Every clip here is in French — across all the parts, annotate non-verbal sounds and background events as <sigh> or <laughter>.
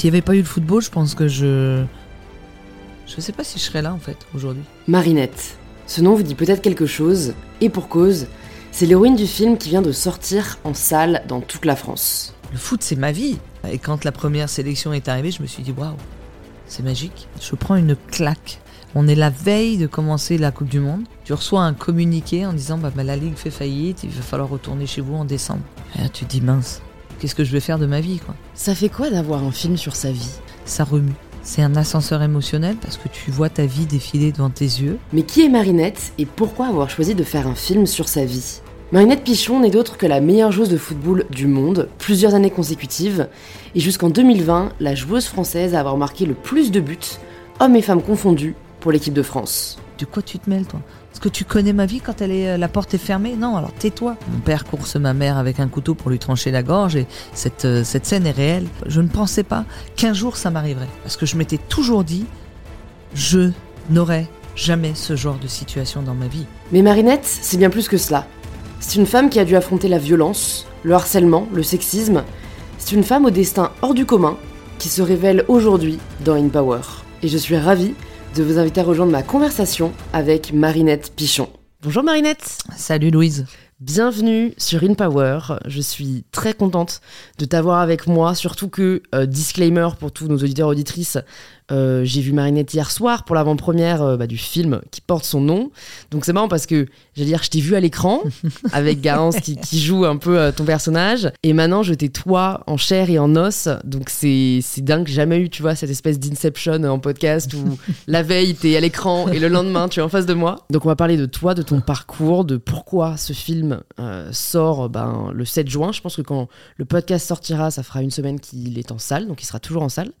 S'il n'y avait pas eu le football, je pense que je. Je sais pas si je serais là en fait aujourd'hui. Marinette. Ce nom vous dit peut-être quelque chose, et pour cause, c'est l'héroïne du film qui vient de sortir en salle dans toute la France. Le foot, c'est ma vie. Et quand la première sélection est arrivée, je me suis dit waouh, c'est magique. Je prends une claque. On est la veille de commencer la Coupe du Monde. Tu reçois un communiqué en disant bah, bah, la Ligue fait faillite, il va falloir retourner chez vous en décembre. Et là, tu te dis mince, qu'est-ce que je vais faire de ma vie quoi Ça fait quoi d'avoir un film sur sa vie? Ça remue. C'est un ascenseur émotionnel parce que tu vois ta vie défiler devant tes yeux. Mais qui est Marinette et pourquoi avoir choisi de faire un film sur sa vie? Marinette Pichon n'est d'autre que la meilleure joueuse de football du monde, plusieurs années consécutives, et jusqu'en 2020, la joueuse française à avoir marqué le plus de buts, hommes et femmes confondus, pour l'équipe de France. De quoi tu te mêles, toi? Est-ce que tu connais ma vie quand elle est, euh, la porte est fermée Non, alors tais-toi. Mon père course ma mère avec un couteau pour lui trancher la gorge et cette, euh, cette scène est réelle. Je ne pensais pas qu'un jour ça m'arriverait. Parce que je m'étais toujours dit, je n'aurai jamais ce genre de situation dans ma vie. Mais Marinette, c'est bien plus que cela. C'est une femme qui a dû affronter la violence, le harcèlement, le sexisme. C'est une femme au destin hors du commun qui se révèle aujourd'hui dans In Power. Et je suis ravie de vous inviter à rejoindre ma conversation avec Marinette Pichon. Bonjour Marinette Salut Louise Bienvenue sur In Power. Je suis très contente de t'avoir avec moi, surtout que, euh, disclaimer pour tous nos auditeurs et auditrices, euh, j'ai vu Marinette hier soir pour l'avant-première euh, bah, du film qui porte son nom. Donc c'est marrant parce que, j'allais dire, je t'ai vu à l'écran <laughs> avec Garance qui, qui, joue un peu euh, ton personnage. Et maintenant, je t'ai toi en chair et en os. Donc c'est dingue. Jamais eu, tu vois, cette espèce d'inception en podcast où <laughs> la veille, t'es à l'écran et le lendemain, tu es en face de moi. Donc on va parler de toi, de ton parcours, de pourquoi ce film sort ben, le 7 juin. Je pense que quand le podcast sortira, ça fera une semaine qu'il est en salle. Donc il sera toujours en salle.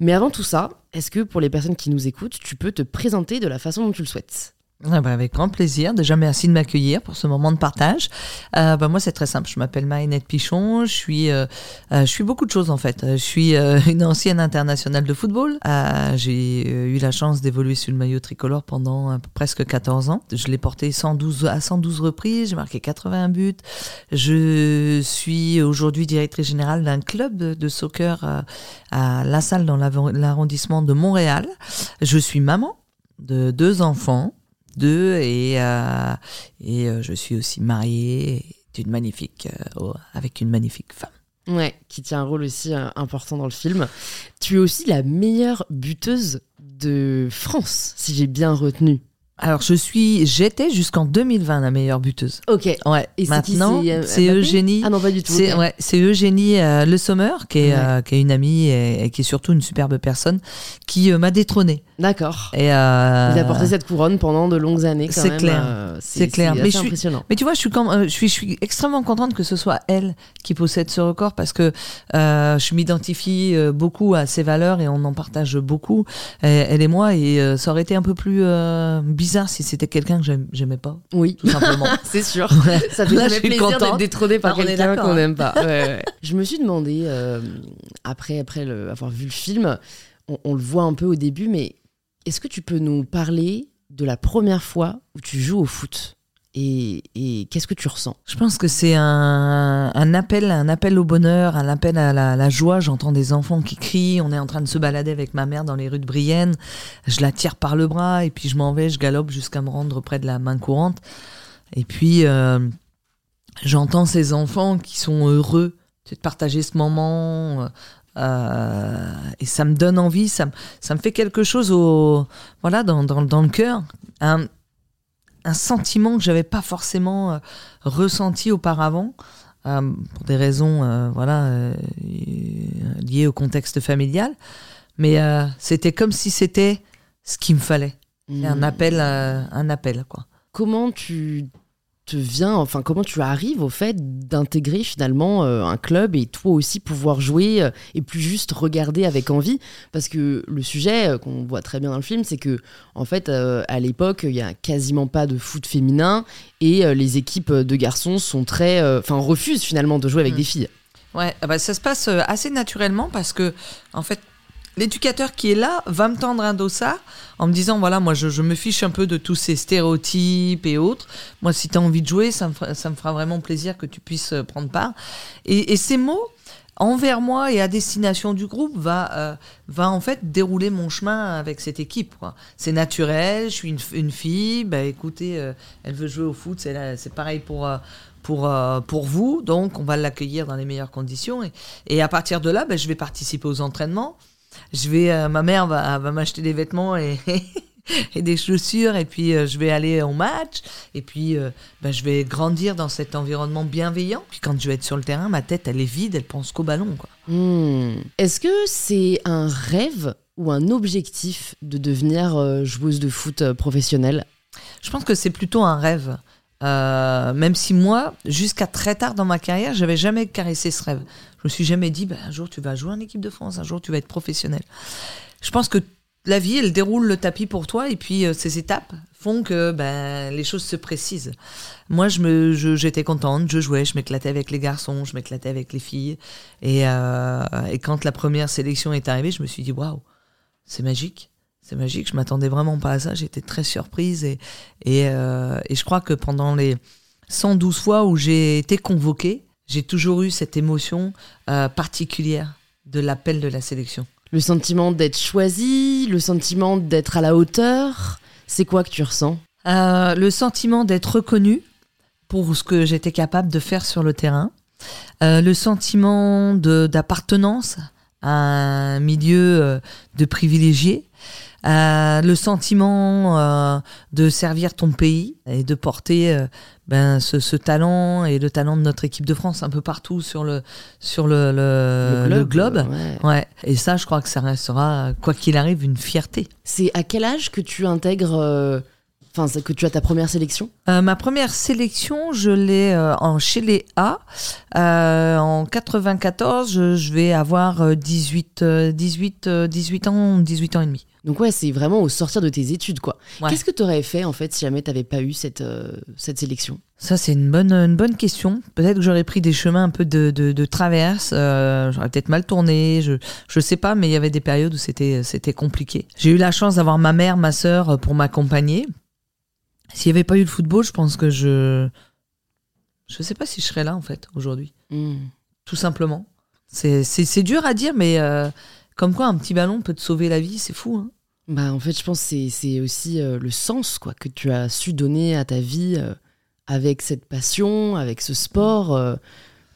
Mais avant tout ça, est-ce que pour les personnes qui nous écoutent, tu peux te présenter de la façon dont tu le souhaites? Ah bah, avec grand plaisir. Déjà, merci de m'accueillir pour ce moment de partage. Euh, bah moi, c'est très simple. Je m'appelle Maïnette Pichon. Je suis, euh, euh, je suis beaucoup de choses en fait. Je suis une ancienne internationale de football. J'ai eu la chance d'évoluer sur le maillot tricolore pendant presque 14 ans. Je l'ai porté 112 à 112 reprises. J'ai marqué 81 buts. Je suis aujourd'hui directrice générale d'un club de, soccer à La Salle dans l'arrondissement de Montréal. Je suis maman de deux enfants et, euh, euh, je suis aussi mariée euh, avec une magnifique femme. Ouais, qui tient un rôle aussi important dans le film. Tu es aussi la meilleure buteuse de France, si j'ai bien retenu. Alors je suis, j'étais jusqu'en 2020 la meilleure buteuse. Ok. Ouais. Et maintenant, c'est Eugénie. Ah non pas du tout. C'est ouais, c'est Eugénie Le Sommer qui est, qui est une amie et, qui est surtout une superbe personne qui m'a détrônée. D'accord. Et euh... Il a porté cette couronne pendant de longues années. C'est clair. Euh, c'est clair. Mais je, suis, mais tu vois, je suis, quand, euh, je, suis, je suis extrêmement contente que ce soit elle qui possède ce record parce que euh, je m'identifie euh, beaucoup à ses valeurs et on en partage beaucoup, elle et moi. Et euh, ça aurait été un peu plus bizarre si c'était quelqu'un que j'aimais pas. Oui. Tout simplement. <laughs> c'est sûr. Ça fait Là, plaisir d'être détrôné par quelqu'un qu'on n'aime pas. <laughs> Ouais, ouais. je me suis demandé, après, après le, avoir vu le film, on, on le voit un peu au début, mais est-ce que tu peux nous parler de la première fois où tu joues au foot? Et, qu'est-ce que tu ressens? Je pense que c'est un, appel, un appel au bonheur, un appel à la, joie. J'entends des enfants qui crient. On est en train de se balader avec ma mère dans les rues de Brienne. Je la tire par le bras et puis je m'en vais, je galope jusqu'à me rendre près de la main courante. Et puis euh, j'entends ces enfants qui sont heureux de partager ce moment. Euh, et ça me donne envie, ça, me fait quelque chose au, voilà, dans, le cœur. Un sentiment que j'avais pas forcément euh, ressenti auparavant. Euh, pour des raisons voilà liées au contexte familial mais c'était comme si c'était ce qu'il me fallait un mmh. appel un appel quoi comment tu te vient, enfin comment tu arrives au fait d'intégrer finalement euh, un club et toi aussi pouvoir jouer euh, et plus juste regarder avec envie? Parce que le sujet euh, qu'on voit très bien dans le film c'est que en fait à l'époque il y a quasiment pas de foot féminin et les équipes de garçons sont très enfin refusent finalement de jouer avec mm. des filles. Ouais, ah bah ça se passe assez naturellement parce que en fait l'éducateur qui est là va me tendre un dossard en me disant voilà, moi je, me fiche un peu de tous ces stéréotypes et autres. Moi, si tu as envie de jouer, ça me, fera, ça me fera vraiment plaisir que tu puisses euh, prendre part. Et, ces mots, envers moi et à destination du groupe va, euh, va en fait dérouler mon chemin avec cette équipe. quoi. C'est naturel, je suis une, une fille, bah écoutez, euh, elle veut jouer au foot, c'est c'est pareil pour, euh, pour, euh, pour vous, donc on va l'accueillir dans les meilleures conditions. Et, et à partir de là, bah, je vais participer aux entraînements. Je vais, euh, ma mère va, va m'acheter des vêtements et, <laughs> et des chaussures, et puis euh, je vais aller au match, et puis euh, bah, je vais grandir dans cet environnement bienveillant. Puis quand je vais être sur le terrain, ma tête, elle est vide, elle pense qu'au ballon. Quoi. Hmm. Est-ce que c'est un rêve ou un objectif de devenir joueuse de foot professionnelle? Je pense que c'est plutôt un rêve. Euh, même si moi, jusqu'à très tard dans ma carrière, j'avais jamais caressé ce rêve. Je me suis jamais dit, bah, un jour tu vas jouer en équipe de France, un jour tu vas être professionnel. Je pense que la vie, elle déroule le tapis pour toi, et puis euh, ces étapes font que ben, les choses se précisent. Moi, je me, j'étais contente, je jouais, je m'éclatais avec les garçons, je m'éclatais avec les filles, et, euh, et quand la première sélection est arrivée, je me suis dit, waouh, c'est magique. C'est magique, je m'attendais vraiment pas à ça, j'étais très surprise et, et, euh, et je crois que pendant les 112 fois où j'ai été convoquée, j'ai toujours eu cette émotion euh, particulière de l'appel de la sélection. Le sentiment d'être choisi, le sentiment d'être à la hauteur, c'est quoi que tu ressens? Euh, le sentiment d'être reconnu pour ce que j'étais capable de faire sur le terrain, le sentiment d'appartenance à un milieu de privilégiés, Euh, le sentiment euh, de servir ton pays et de porter euh, ben, ce, ce talent et le talent de notre équipe de France un peu partout sur le, sur le, le- le globe. ouais. Ouais. Et ça, je crois que ça restera, quoi qu'il arrive, une fierté. C'est à quel âge que tu intègres, enfin que tu as ta première sélection? Euh, ma première sélection, je l'ai euh, en chez les A. Euh, en 94, je, je vais avoir euh, 18, euh, 18, euh, 18 ans, 18 ans et demi. Donc ouais, c'est vraiment au sortir de tes études quoi. Ouais. Qu'est-ce que tu aurais fait en fait si jamais t'avais pas eu cette, euh, cette sélection? Ça, c'est une bonne, une bonne question. Peut-être que j'aurais pris des chemins un peu de, de, de traverse. euh, j'aurais peut-être mal tourné. Je, je sais pas, mais il y avait des périodes où c'était, c'était compliqué. J'ai eu la chance d'avoir ma mère, ma sœur euh, pour m'accompagner. S'il n'y avait pas eu le football, je pense que je, je sais pas si je serais là en fait aujourd'hui. Hmm. tout simplement. C'est, c'est, c'est dur à dire, mais euh, comme quoi un petit ballon peut te sauver la vie, c'est fou. Hein Bah en fait je pense que c'est- aussi euh, le sens quoi que tu as su donner à ta vie euh, avec cette passion, avec ce sport. euh,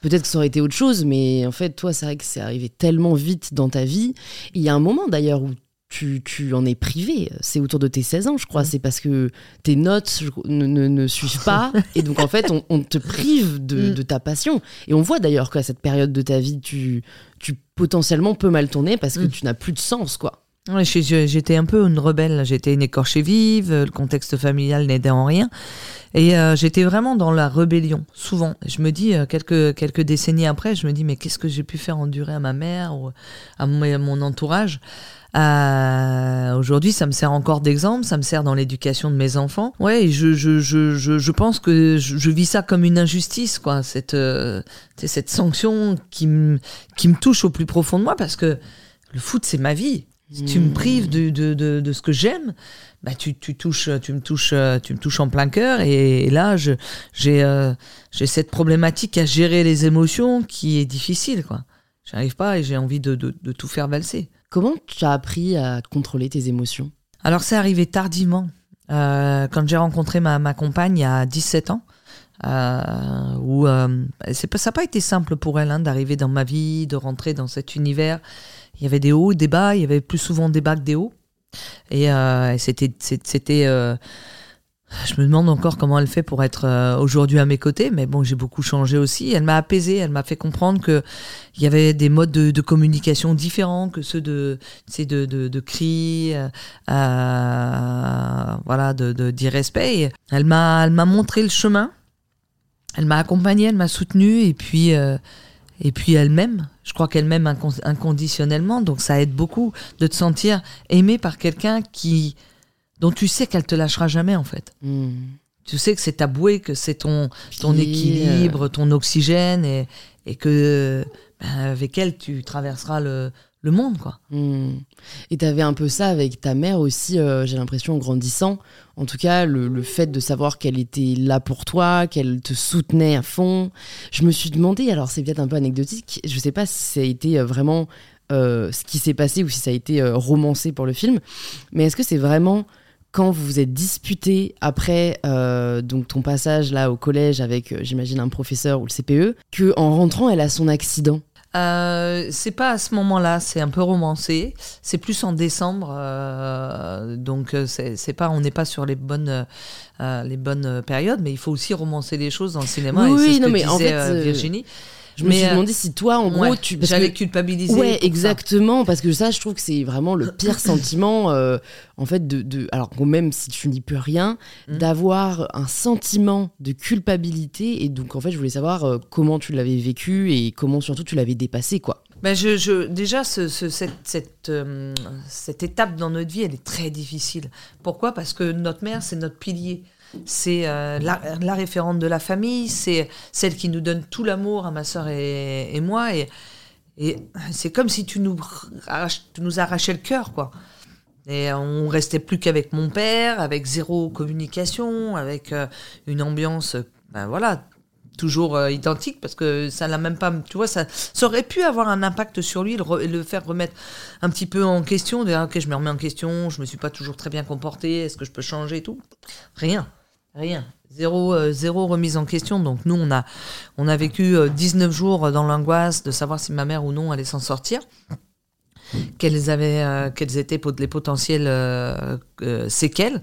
Peut-être que ça aurait été autre chose, mais en fait, toi, c'est vrai que c'est arrivé tellement vite dans ta vie. Il y a un moment d'ailleurs où tu, tu en es privé. C'est autour de tes 16 ans, je crois. C'est parce que tes notes ne, ne- ne suivent pas. <laughs> et donc, en fait, on, on te prive de, Mm. de ta passion. Et on voit d'ailleurs qu'à cette période de ta vie, tu, tu potentiellement peux mal tourner parce que Mm. tu n'as plus de sens, quoi. J'étais un peu une rebelle. J'étais une écorchée vive. Le contexte familial n'aidait en rien. Et euh, j'étais vraiment dans la rébellion, souvent. Je me dis, euh, quelques, quelques décennies après, je me dis, mais qu'est-ce que j'ai pu faire endurer à ma mère ou à mon, entourage? Euh, Aujourd'hui, ça me sert encore d'exemple, ça me sert dans l'éducation de mes enfants. Ouais, je, je, je, je, je pense que je, vis ça comme une injustice, quoi. Cette, cette sanction qui me touche au plus profond de moi, parce que le foot, c'est ma vie. Si tu me Mm. prives de, de, de, de ce que j'aime, bah tu, tu touches, tu me touches, tu me touches en plein cœur. Et, et là, je, j'ai, euh, j'ai cette problématique à gérer les émotions qui est difficile, quoi. J'arrive pas et j'ai envie de, de, tout faire valser. Comment tu as appris à contrôler tes émotions? Alors, c'est arrivé tardivement. Euh, quand j'ai rencontré ma, ma compagne il y a 17 ans, euh, où euh, c'est pas, ça n'a pas été simple pour elle hein, d'arriver dans ma vie, de rentrer dans cet univers. Il y avait des hauts, des bas, il y avait plus souvent des bas que des hauts. Et euh, c'était, c'était, euh, je me demande encore comment elle fait pour être euh, aujourd'hui à mes côtés, mais bon, j'ai beaucoup changé aussi. Elle m'a apaisé, elle m'a fait comprendre que il y avait des modes de, communication différents que ceux de, de, de, de cris, voilà, de, d'irrespect. Elle m'a, elle m'a montré le chemin. Elle m'a accompagnée, elle m'a soutenue, et puis, et puis elle m'aime. Je crois qu'elle m'aime incon- inconditionnellement, donc ça aide beaucoup de te sentir aimé par quelqu'un qui, dont tu sais qu'elle te lâchera jamais en fait. Hmm. Tu sais que c'est ta bouée, que c'est ton, ton Puis, équilibre, ton oxygène, et, et que ben, avec elle tu traverseras le, le monde, quoi. Hmm. Et tu avais un peu ça avec ta mère aussi, euh, j'ai l'impression, en grandissant. En tout cas, le, fait de savoir qu'elle était là pour toi, qu'elle te soutenait à fond. Je me suis demandé, alors c'est peut-être un peu anecdotique, je sais pas si ça a été euh, vraiment euh, ce qui s'est passé ou si ça a été romancé pour le film, mais est-ce que c'est vraiment quand vous vous êtes disputé après donc ton passage là au collège avec, j'imagine, un professeur ou le CPE, que en rentrant, elle a son accident? Euh, c'est pas à ce moment-là, c'est un peu romancé. C'est plus en décembre, euh, donc euh, c'est pas, on n'est pas sur les bonnes, les bonnes périodes, mais il faut aussi romancer les choses dans le cinéma. Oui, et oui ce non, que mais en fait, Virginie. Je me suis euh, demandé si toi, en gros, tu. J'allais culpabiliser. Ouais, exactement, parce que ça, je trouve que c'est vraiment le pire <coughs> sentiment, euh, en fait, de, de. Alors, même si tu n'y peux rien, mm. d'avoir un sentiment de culpabilité. Et donc, en fait, je voulais savoir euh, comment tu l'avais vécu et comment surtout tu l'avais dépassé, quoi. Ben je, je, déjà, ce, cette, cette, cette, étape dans notre vie, elle est très difficile. Pourquoi? Parce que notre mère, c'est notre pilier c'est euh, la, référente de la famille, c'est celle qui nous donne tout l'amour à ma sœur et, moi. Et, c'est comme si tu nous, nous arrachais le cœur, quoi. Et on restait plus qu'avec mon père, avec zéro communication, avec euh, une ambiance, ben voilà, toujours euh, identique, parce que ça n'a même pas, tu vois, ça, ça, aurait pu avoir un impact sur lui, le, le faire remettre un petit peu en question, de, ok, je me remets en question, je me suis pas toujours très bien comporté, est-ce que je peux changer et tout? Rien. Rien. Zéro, euh, zéro remise en question. Donc nous, on a, on a vécu 19 euh, jours dans l'angoisse de savoir si ma mère ou non allait s'en sortir. Quelles, avaient, euh, quelles étaient les potentielles séquelles.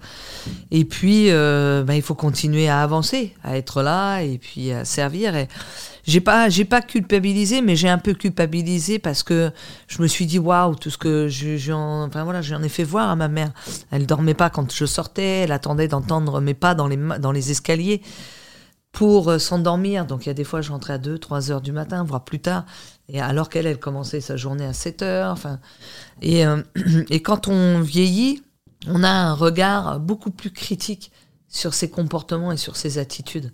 Et puis, bah, il faut continuer à avancer, à être là et puis à servir. J'ai pas j'ai pas culpabilisé mais j'ai un peu culpabilisé parce que je me suis dit waouh tout ce que j'en enfin voilà j'en ai fait voir à ma mère. Elle dormait pas quand je sortais elle attendait d'entendre mes pas dans les dans les escaliers pour euh, s'endormir. Donc il y a des fois je rentrais à 2 3 heures du matin voire plus tard. Et alors qu'elle elle commençait sa journée à 7 heures euh, <clears throat> et quand on vieillit on a un regard beaucoup plus critique sur ses comportements et sur ses attitudes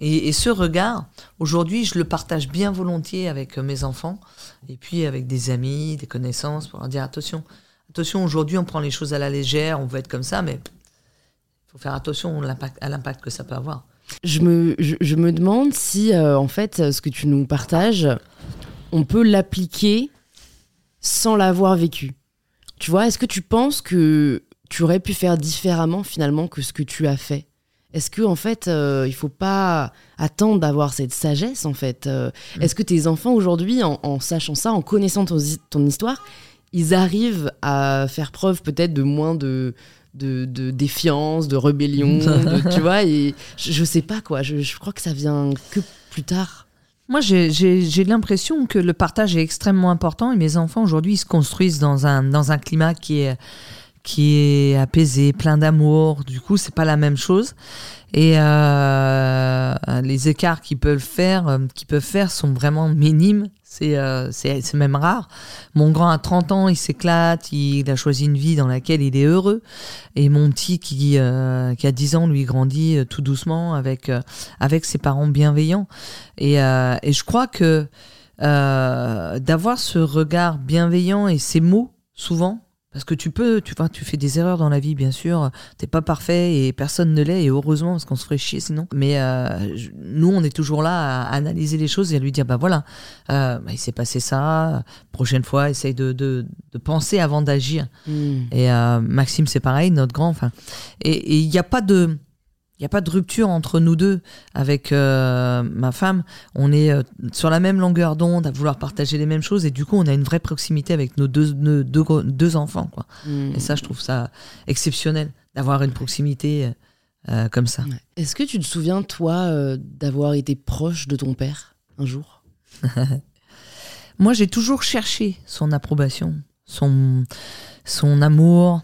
et, ce regard, aujourd'hui, je le partage bien volontiers avec euh, mes enfants et puis avec des amis, des connaissances pour leur dire attention. Attention, aujourd'hui, on prend les choses à la légère, on veut être comme ça, mais il faut faire attention à l'impact que ça peut avoir. Je me, je, me demande si, euh, en fait, ce que tu nous partages, on peut l'appliquer sans l'avoir vécu. Tu vois, est-ce que tu penses que tu aurais pu faire différemment finalement que ce que tu as fait? Est-ce que en fait, euh, il faut pas attendre d'avoir cette sagesse en fait euh, mm. Est-ce que tes enfants aujourd'hui, en, sachant ça, en connaissant ton, histoire, ils arrivent à faire preuve peut-être de moins de, de, défiance, de rébellion, <laughs> tu vois Et je, ne sais pas quoi. Je, crois que ça vient que plus tard. Moi, j'ai l'impression que le partage est extrêmement important et mes enfants aujourd'hui se construisent dans un, dans un climat qui est qui est apaisé, plein d'amour. Du coup, c'est pas la même chose. Et euh, les écarts qu'ils peuvent faire, euh, qu'ils peuvent faire, sont vraiment minimes. C'est euh, c'est même rare. Mon grand a 30 ans, il s'éclate, il a choisi une vie dans laquelle il est heureux. Et mon petit qui, qui a 10 ans, lui grandit tout doucement avec, avec ses parents bienveillants. Et, et je crois que d'avoir ce regard bienveillant et ces mots, souvent, parce que tu peux, tu, vois, tu fais des erreurs dans la vie, bien sûr. T'es pas parfait et personne ne l'est, et heureusement, parce qu'on se ferait chier sinon. Mais euh, nous, on est toujours là à analyser les choses et à lui dire bah voilà, euh, bah, il s'est passé ça. Prochaine fois, essaye de, de, de penser avant d'agir. Hmm. Et euh, Maxime, c'est pareil, notre grand. Enfin, et il n'y a pas de il n'y a pas de rupture entre nous deux avec euh, ma femme. On est euh, sur la même longueur d'onde, à vouloir partager les mêmes choses, et du coup, on a une vraie proximité avec nos deux, deux, enfants. Quoi. Mmh. Et ça, je trouve ça exceptionnel d'avoir une proximité euh, comme ça. Est-ce que tu te souviens, toi, d'avoir été proche de ton père un jour? <laughs> Moi, j'ai toujours cherché son approbation, son, son amour,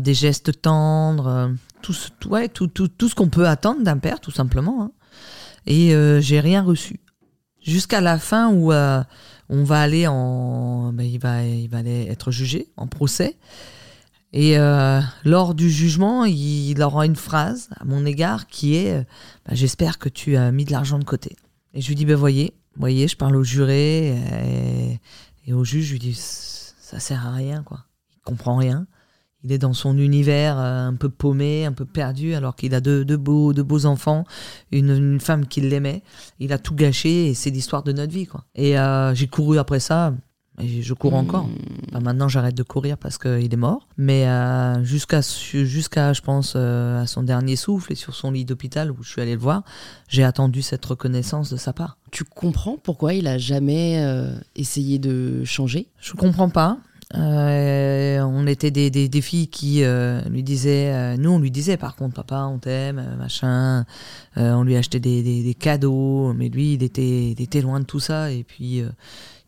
des gestes tendres tout, ouais, tout, tout, tout ce qu'on peut attendre d'un père, tout simplement. Hein. Et euh, j'ai rien reçu. Jusqu'à la fin où euh, on va aller en. Ben, il, va, il va être jugé en procès. Et euh, lors du jugement, il, aura une phrase à mon égard qui est ben, J'espère que tu as mis de l'argent de côté. Et je lui dis Ben voyez, voyez, je parle au juré et, et au juge, je lui dis ça sert à rien, quoi. Il comprend rien. Il est dans son univers euh, un peu paumé, un peu perdu, alors qu'il a deux, beaux, de beaux enfants, une, femme qui l'aimait. Il a tout gâché et c'est l'histoire de notre vie, quoi. Et euh, j'ai couru après ça. Et je cours encore. Hmm. maintenant, j'arrête de courir parce qu'il est mort. Mais euh, jusqu'à, jusqu'à, je pense, à son dernier souffle et sur son lit d'hôpital où je suis allé le voir, j'ai attendu cette reconnaissance de sa part. Tu comprends pourquoi il a jamais essayé de changer? Je comprends pas. Euh, on était des, filles qui euh, lui disaient, euh, nous on lui disait par contre, papa on t'aime, machin, on lui achetait des, des, cadeaux, mais lui il était, il était loin de tout ça et puis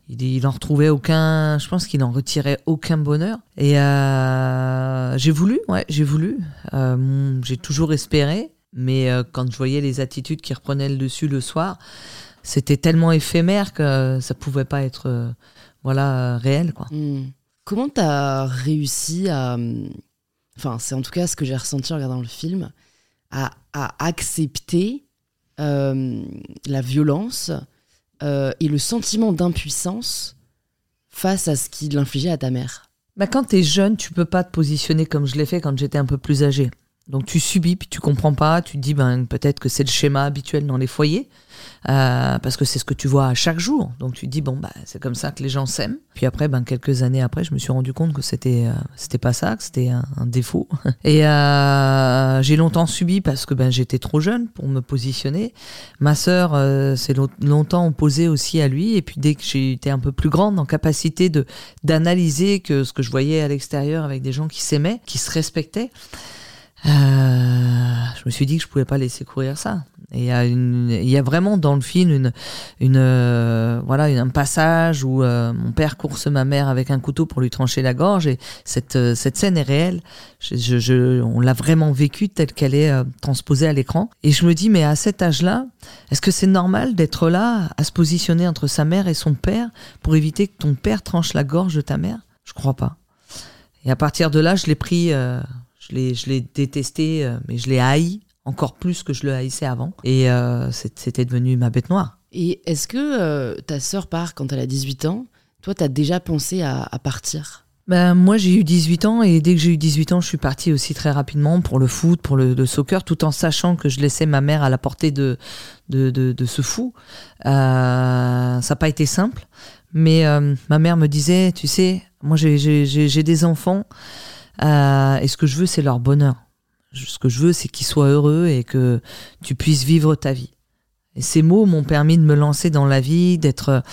il, il en retrouvait aucun, je pense qu'il en retirait aucun bonheur. Et j'ai voulu, ouais, j'ai voulu, j'ai toujours espéré, mais quand je voyais les attitudes qui reprenaient le dessus le soir, c'était tellement éphémère que ça pouvait pas être, voilà, réel quoi. Hmm. Comment tu réussi à. Enfin, c'est en tout cas ce que j'ai ressenti en regardant le film, à, accepter euh, la violence euh, et le sentiment d'impuissance face à ce qu'il infligeait à ta mère? Bah, Quand tu es jeune, tu peux pas te positionner comme je l'ai fait quand j'étais un peu plus âgé. Donc tu subis, puis tu comprends pas, tu dis ben, peut-être que c'est le schéma habituel dans les foyers. Euh, parce que c'est ce que tu vois à chaque jour. Donc tu dis bon bah c'est comme ça que les gens s'aiment. Puis après ben quelques années après, je me suis rendu compte que c'était euh, c'était pas ça, que c'était un, défaut. <laughs> Et euh, j'ai longtemps subi parce que ben j'étais trop jeune pour me positionner. Ma sœur s'est longtemps opposée aussi à lui. Et puis dès que j'ai été un peu plus grande en capacité d'analyser que ce que je voyais à l'extérieur avec des gens qui s'aimaient, qui se respectaient. Euh, je me suis dit que je pouvais pas laisser courir ça. Il y a une, il y a vraiment dans le film une, une euh, voilà, un passage où euh, mon père course ma mère avec un couteau pour lui trancher la gorge et cette, euh, cette scène est réelle. Je, je, on l'a vraiment vécue telle qu'elle est transposée à l'écran. Et je me dis, mais à cet âge-là, est-ce que c'est normal d'être là, à se positionner entre sa mère et son père pour éviter que ton père tranche la gorge de ta mère? Je crois pas. Et à partir de là, je l'ai pris, je l'ai, je l'ai détesté, mais je l'ai haï encore plus que je le haïssais avant. Et euh, c'était devenu ma bête noire. Et est-ce que euh, ta sœur part quand elle a 18 ans? Toi, tu as déjà pensé à, partir? Ben, moi, j'ai eu 18 ans et dès que j'ai eu 18 ans, je suis partie aussi très rapidement pour le foot, pour le, soccer, tout en sachant que je laissais ma mère à la portée de, de, de, ce fou. Euh, ça n'a pas été simple, mais ma mère me disait, tu sais, moi j'ai des enfants et ce que je veux, c'est leur bonheur. Ce que je veux, c'est qu'ils soient heureux et que tu puisses vivre ta vie. Et ces mots m'ont permis de me lancer dans la vie, d'être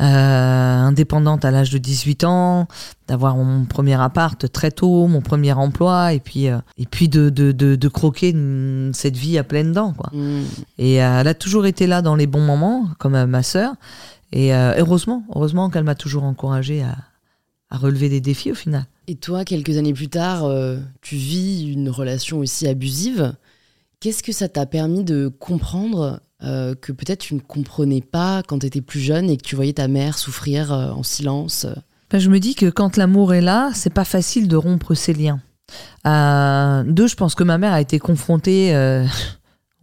euh, indépendante à l'âge de 18 ans, d'avoir mon premier appart très tôt, mon premier emploi, et puis, euh, et puis de, de, de, croquer cette vie à pleines dents. Quoi. Mmh. Et euh, elle a toujours été là dans les bons moments, comme ma sœur. Et heureusement, heureusement qu'elle m'a toujours encouragée à, à relever des défis au final. Et toi, quelques années plus tard, euh, tu vis une relation aussi abusive. Qu'est-ce que ça t'a permis de comprendre euh, que peut-être tu ne comprenais pas quand tu étais plus jeune et que tu voyais ta mère souffrir euh, en silence? Ben, Je me dis que quand l'amour est là, c'est pas facile de rompre ses liens. deux, je pense que ma mère a été confrontée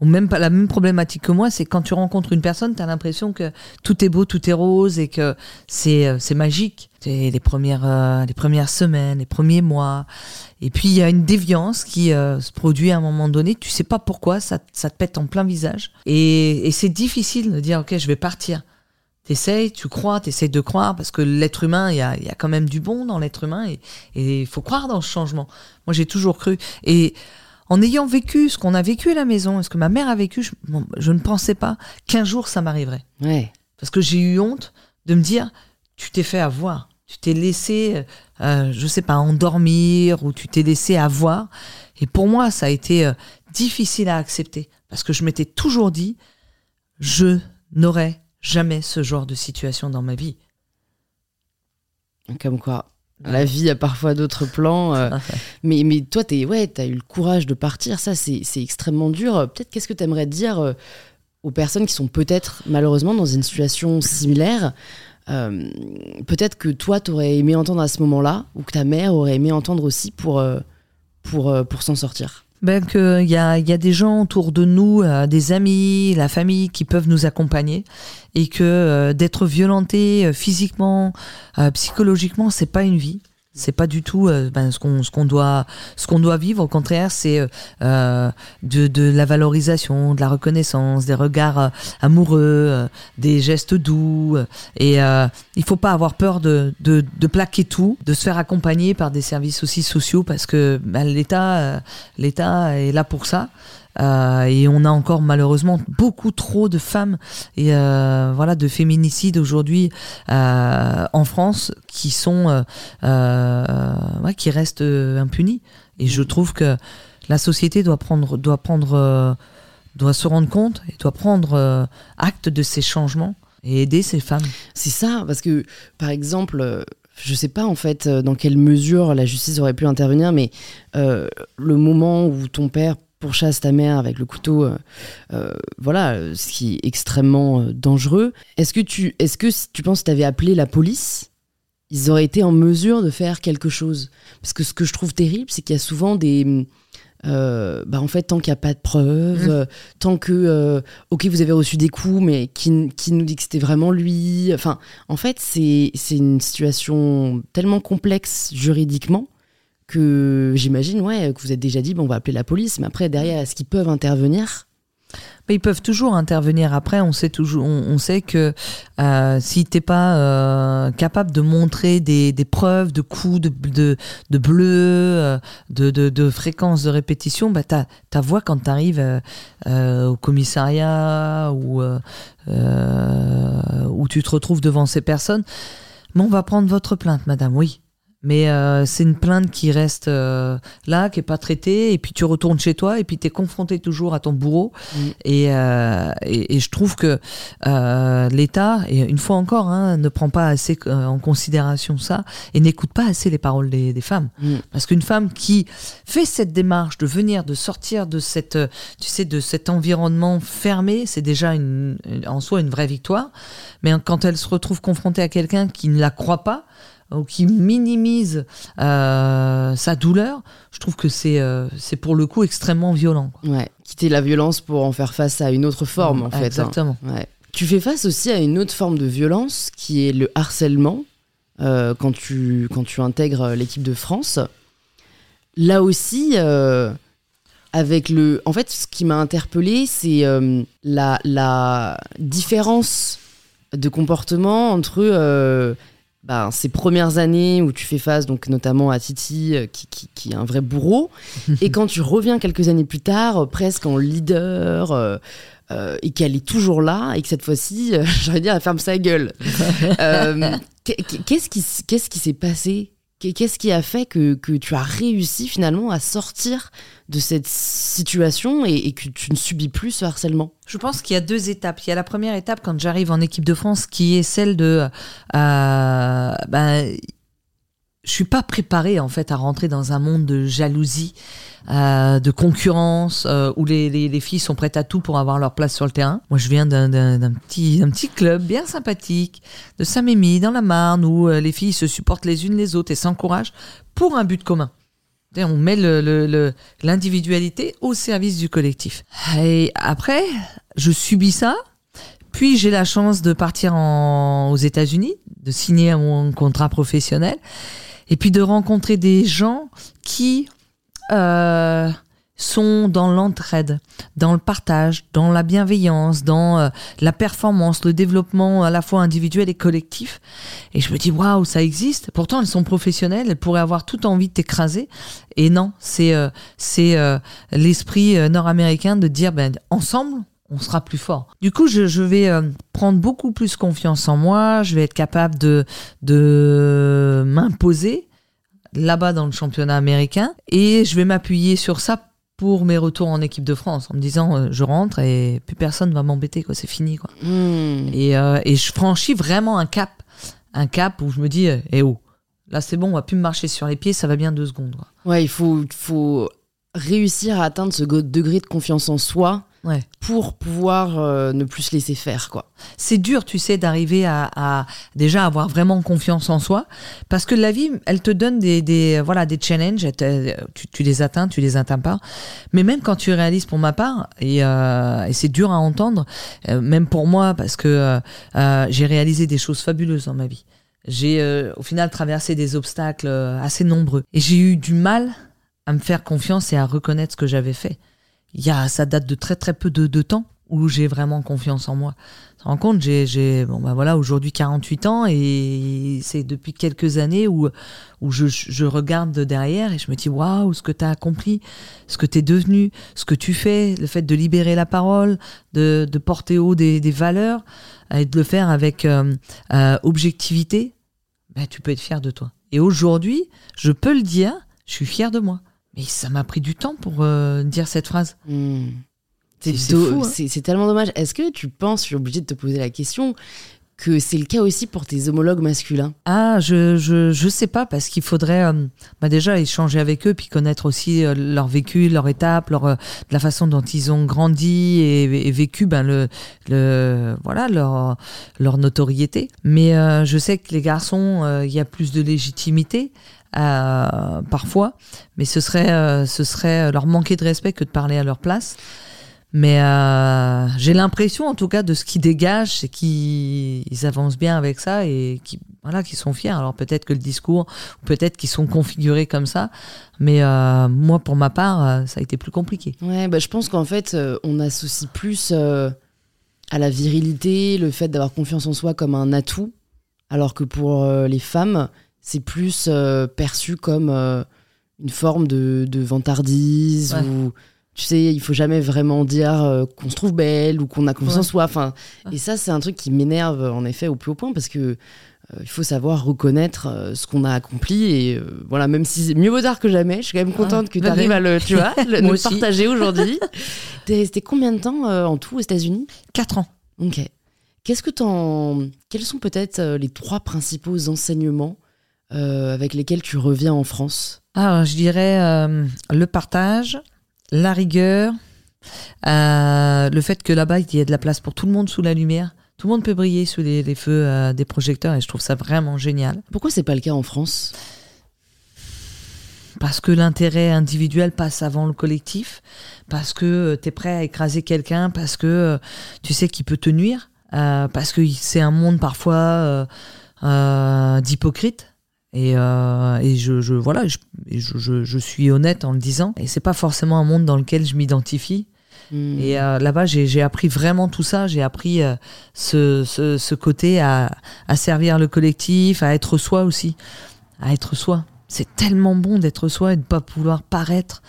même pas la même problématique que moi, c'est quand tu rencontres une personne, tu as l'impression que tout est beau, tout est rose et que c'est euh, magique. Les premières euh, les premières semaines, les premiers mois. Et puis il y a une déviance qui euh, se produit à un moment donné, tu sais pas pourquoi, ça, ça te pète en plein visage et, et c'est difficile de dire OK, je vais partir. T'essayes, tu crois, t'essayes de croire, parce que l'être humain, il y a, y a quand même du bon dans l'être humain, et il faut croire dans ce changement. Moi, j'ai toujours cru. Et en ayant vécu ce qu'on a vécu à la maison, ce que ma mère a vécu, je, ne pensais pas qu'un jour ça m'arriverait. Ouais. Parce que j'ai eu honte de me dire, tu t'es fait avoir, tu t'es laissé, euh, je sais pas, endormir ou tu t'es laissé avoir. Et pour moi, ça a été euh, difficile à accepter parce que je m'étais toujours dit, je n'aurai jamais ce genre de situation dans ma vie. Comme quoi, la vie a parfois d'autres plans. Euh, mais, mais toi, tu ouais, as eu le courage de partir. Ça, c'est extrêmement dur. Peut-être qu'est-ce que tu aimerais dire euh, aux personnes qui sont peut-être malheureusement dans une situation similaire euh, Peut-être que toi, tu aurais aimé entendre à ce moment-là, ou que ta mère aurait aimé entendre aussi pour, pour, pour s'en sortir? Ben, qu'il y a, des gens autour de nous, euh, des amis, la famille qui peuvent nous accompagner et que euh, d'être violenté euh, physiquement, psychologiquement, c'est pas une vie. C'est pas du tout euh, ben, ce qu'on ce qu'on doit ce qu'on doit vivre. Au contraire, c'est euh, euh, de, de la valorisation, de la reconnaissance, des regards amoureux, des gestes doux. Et il faut pas avoir peur de, de, de plaquer tout, de se faire accompagner par des services aussi sociaux parce que ben, l'État l'État est là pour ça. Euh, et on a encore malheureusement beaucoup trop de femmes et euh, voilà de féminicides aujourd'hui euh, en France qui sont qui restent impunis. Et je trouve que la société doit prendre doit prendre doit se rendre compte et doit prendre acte de ces changements et aider ces femmes. C'est ça, parce que par exemple, je sais pas en fait dans quelle mesure la justice aurait pu intervenir, mais le moment où ton père pourchasse ta mère avec le couteau, euh, euh, voilà, ce qui est extrêmement euh, dangereux. Est-ce que tu, est-ce que tu penses que tu avais appelé la police ils auraient été en mesure de faire quelque chose? Parce que ce que je trouve terrible, c'est qu'il y a souvent des, bah en fait, tant qu'il n'y a pas de preuves, mmh. tant que, ok, vous avez reçu des coups, mais qui, qui nous dit que c'était vraiment lui. Enfin, en fait, c'est une situation tellement complexe juridiquement que j'imagine ouais, que vous êtes déjà dit, bon, on va appeler la police, mais après, derrière, est-ce qu'ils peuvent intervenir? Ils peuvent toujours intervenir. Après, on sait toujours, on, sait que euh, si t'es pas euh, capable de montrer des, preuves de coups de, de, de bleu, euh, de, de, de répétition, bah ta, ta voix quand tu arrives euh, au commissariat ou où tu te retrouves devant ces personnes, mais on va prendre votre plainte, madame. Oui, mais euh, c'est une plainte qui reste euh, là, qui est pas traitée, et puis tu retournes chez toi, et puis tu es confronté toujours à ton bourreau. Mm. Euh, et, et, je trouve que l'État, et une fois encore, hein, ne prend pas assez en considération ça, et n'écoute pas assez les paroles des, des femmes. Mm. Parce qu'une femme qui fait cette démarche de venir, de sortir de cette, tu sais, de cet environnement fermé, c'est déjà une, en soi une vraie victoire. Mais quand elle se retrouve confrontée à quelqu'un qui ne la croit pas, ou qui minimise euh, sa douleur, je trouve que c'est euh, c'est pour le coup extrêmement violent. Ouais, quitter la violence pour en faire face à une autre forme en fait. Hein. Exactement. Ouais. Tu fais face aussi à une autre forme de violence qui est le harcèlement euh, quand tu quand tu intègres l'équipe de France. Là aussi. avec le, en fait, ce qui m'a interpellé, c'est la, la différence de comportement entre ben, ces premières années où tu fais face donc notamment à Titi euh, qui, qui, qui est un vrai bourreau. <laughs> Et quand tu reviens quelques années plus tard euh, presque en leader euh, et qu'elle est toujours là et que cette fois-ci <laughs> j'aurais dire elle ferme sa gueule. <laughs> Qu'est-ce qui qu'est-ce qui s'est passé Qu'est-ce qui a fait que, tu as réussi finalement à sortir de cette situation et, que tu ne subis plus ce harcèlement? Je pense qu'il y a deux étapes. Il y a la première étape quand j'arrive en équipe de France qui est celle de... Euh, ben, je suis pas préparée en fait à rentrer dans un monde de jalousie, euh, de concurrence, euh, où les, les, les, filles sont prêtes à tout pour avoir leur place sur le terrain. Moi, je viens d'un petit, un club bien sympathique de Saint-Mémy, dans la Marne, où euh, les filles se supportent les unes les autres et s'encouragent pour un but commun. On met l'individualité au service du collectif. Et après, je subis ça. Puis j'ai la chance de partir aux États-Unis, de signer mon contrat professionnel et puis de rencontrer des gens qui euh, sont dans l'entraide, dans le partage, dans la bienveillance, dans euh, la performance, le développement à la fois individuel et collectif. Et je me dis, waouh, ça existe. Pourtant, elles sont professionnelles, elles pourraient avoir toute envie de t'écraser. Et non, c'est euh, c'est l'esprit nord-américain de dire, ben, ensemble, on sera plus fort. Du coup, je, je vais euh, prendre beaucoup plus confiance en moi, je vais être capable de, de m'imposer là-bas dans le championnat américain. Et je vais m'appuyer sur ça pour mes retours en équipe de France en me disant euh, je rentre et plus personne va m'embêter quoi. C'est fini quoi. Hmm. et, euh, et, je franchis vraiment un cap un cap où je me dis eh oh là c'est bon on va plus me marcher sur les pieds ça va bien deux secondes ouais il faut faut réussir à atteindre ce degré de confiance en soi Ouais. pour pouvoir euh, ne plus se laisser faire, quoi. C'est dur, tu sais, d'arriver à, à déjà avoir vraiment confiance en soi, parce que la vie, elle te donne des, des voilà des challenges, tu, tu les atteins, tu les atteins pas. Mais même quand tu réalises, pour ma part, et, euh, et c'est dur à entendre, euh, même pour moi, parce que j'ai réalisé des choses fabuleuses dans ma vie. J'ai au final traversé des obstacles assez nombreux, et j'ai eu du mal à me faire confiance et à reconnaître ce que j'avais fait. Y a, ça date de très très peu de, temps où j'ai vraiment confiance en moi. Tu te rends compte, j'ai, j'ai bon bah voilà, aujourd'hui 48 ans et c'est depuis quelques années où, où je, je regarde derrière et je me dis waouh, ce que tu as accompli, ce que tu es devenu, ce que tu fais, le fait de libérer la parole, de, de porter haut des, des valeurs et de le faire avec euh, euh, objectivité, bah, tu peux être fier de toi. Et aujourd'hui, je peux le dire, je suis fier de moi. Mais ça m'a pris du temps pour euh, dire cette phrase. Hmm. C'est- do- hein. c'est- tellement dommage. Est-ce que tu penses, je suis obligée de te poser la question, que c'est le cas aussi pour tes homologues masculins? Ah, je, je, je sais pas, parce qu'il faudrait euh, bah déjà échanger avec eux, puis connaître aussi euh, leur vécu, leur étape, leur, euh, la façon dont ils ont grandi et, et vécu ben, le, le, voilà, leur, leur notoriété. Mais je sais que les garçons, il y a plus de légitimité. Euh, parfois, mais ce serait, euh, ce serait leur manquer de respect que de parler à leur place. Mais euh, j'ai l'impression, en tout cas, de ce qu'ils dégagent, c'est qu'ils ils avancent bien avec ça et qu'ils voilà, qu'ils sont fiers. Alors peut-être que le discours, peut-être qu'ils sont configurés comme ça, mais euh, moi, pour ma part, euh, ça a été plus compliqué. Ouais, bah, je pense qu'en fait, euh, on associe plus euh, à la virilité, le fait d'avoir confiance en soi comme un atout, alors que pour euh, les femmes, c'est plus euh, perçu comme euh, une forme de, de vantardise Ouais. ou tu sais, il faut jamais vraiment dire euh, qu'on se trouve belle ou qu'on a confiance en Ouais. soi. Enfin, Ouais. et ça, c'est un truc qui m'énerve en effet au plus haut point parce que il faut savoir reconnaître ce qu'on a accompli et voilà, même si c'est mieux vaut tard que jamais, je suis quand même contente que tu arrives à le, tu vois, <laughs> le, aussi. partager aujourd'hui. <laughs> T'es resté combien de temps en tout aux États-Unis? Quatre ans. Ok. Qu'est-ce que t'en. Quels sont peut-être les trois principaux enseignements avec lesquels tu reviens en France Alors, je dirais euh, le partage, la rigueur, euh, le fait que là-bas, il y a de la place pour tout le monde sous la lumière. Tout le monde peut briller sous les, les feux euh, des projecteurs et je trouve ça vraiment génial. Pourquoi c'est pas le cas en France? Parce que l'intérêt individuel passe avant le collectif, parce que tu es prêt à écraser quelqu'un, parce que euh, tu sais qu'il peut te nuire, euh, parce que c'est un monde parfois euh, euh, d'hypocrites. Et, euh, et je, je voilà, je, je, suis honnête en le disant. Et c'est pas forcément un monde dans lequel je m'identifie. Hmm. Et euh, là-bas, j'ai appris vraiment tout ça. J'ai appris euh, ce, ce, ce côté à, à servir le collectif, à être soi aussi. À être soi. C'est tellement bon d'être soi et de pas pouvoir paraître.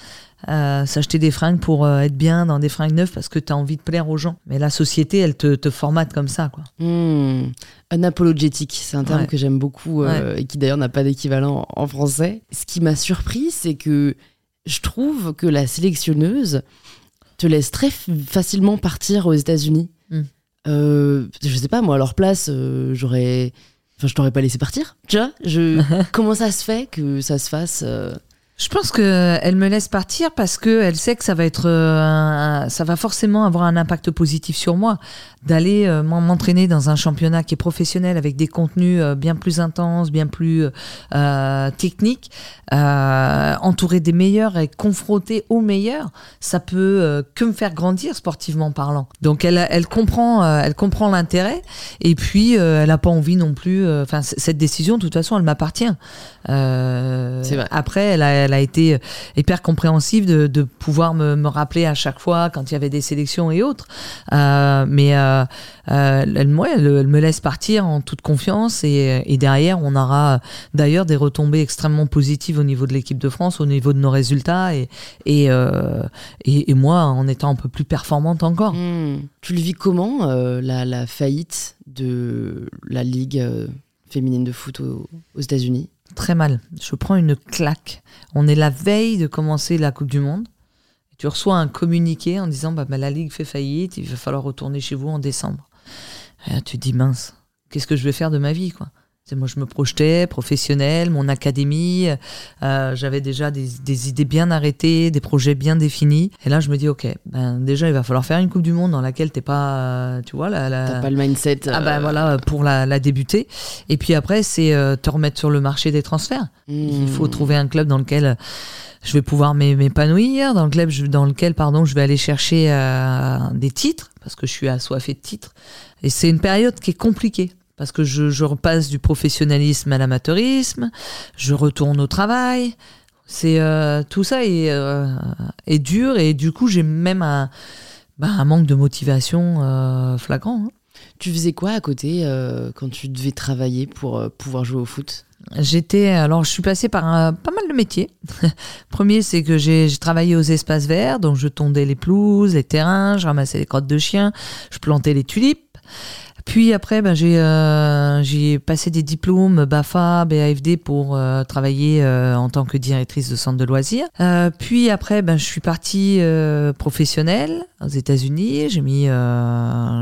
Euh, S'acheter des fringues pour euh, être bien dans des fringues neuves parce que tu as envie de plaire aux gens. Mais la société, elle te, te formate comme ça. quoi. Unapologétique, c'est un terme Ouais. que j'aime beaucoup euh, et qui d'ailleurs n'a pas d'équivalent en français. Ce qui m'a surpris, c'est que je trouve que la sélectionneuse te laisse très facilement partir aux États-Unis. Euh, je sais pas, moi, à leur place, j'aurais. Enfin, je t'aurais pas laissé partir. Tu vois je... <laughs> Comment ça se fait que ça se fasse Je pense que elle me laisse partir parce que elle sait que ça va être, euh, un- ça va forcément avoir un impact positif sur moi. D'aller euh, m'en- m'entraîner dans un championnat qui est professionnel avec des contenus euh, bien plus intenses, bien plus euh, techniques, euh, entouré des meilleurs et confronté aux meilleurs, ça peut euh, que me faire grandir sportivement parlant. Donc elle, elle comprend, euh, elle comprend l'intérêt et puis euh, elle a pas envie non plus. euh, Enfin, cette décision, de toute façon, elle m'appartient. Euh, C'est vrai. Après, elle a, elle a été hyper compréhensive de, pouvoir me, rappeler à chaque fois quand il y avait des sélections et autres. Euh, mais euh, euh, elle, me laisse partir en toute confiance et, derrière, on aura d'ailleurs des retombées extrêmement positives au niveau de l'équipe de France, au niveau de nos résultats et, euh, moi en étant un peu plus performante encore. hmm. Tu le vis comment, euh, la, faillite de la Ligue euh, féminine de foot aux États-Unis? Très mal. Je prends une claque. On est la veille de commencer la Coupe du Monde. Tu reçois un communiqué en disant bah, bah, la Ligue fait faillite, il va falloir retourner chez vous en décembre. Et tu te dis mince, qu'est-ce que je vais faire de ma vie quoi? Moi, je me projetais, professionnel, mon académie, euh, j'avais déjà des, des, idées bien arrêtées, des projets bien définis. Et là, je me dis, ok, ben déjà, il va falloir faire une Coupe du Monde dans laquelle t'es pas, tu vois, la, la... T'as pas le mindset. Ah ben voilà, pour la, la débuter. Et puis après, c'est euh, te remettre sur le marché des transferts. Il faut hmm. trouver un club dans lequel je vais pouvoir m'épanouir, dans le club dans lequel, pardon, je vais aller chercher euh, des titres parce que je suis assoiffé de titres. Et c'est une période qui est compliquée parce que je, je repasse du professionnalisme à l'amateurisme, je retourne au travail. C'est euh, tout ça est, euh, est dur et du coup j'ai même un, bah, un manque de motivation euh, flagrant. Hein. Tu faisais quoi à côté quand tu devais travailler pour pouvoir jouer au foot? J'étais alors je suis passée par pas mal de métiers. <laughs> Premier c'est que j'ai travaillé aux espaces verts donc je tondais les pelouses, les terrains, je ramassais les crottes de chiens, je plantais les tulipes. Puis après, ben, j'ai euh, j'ai passé des diplômes BAFA, BAFD pour euh, travailler euh, en tant que directrice de centre de loisirs. Euh, puis après, ben, je suis partie euh, professionnelle aux États-Unis. J'ai mis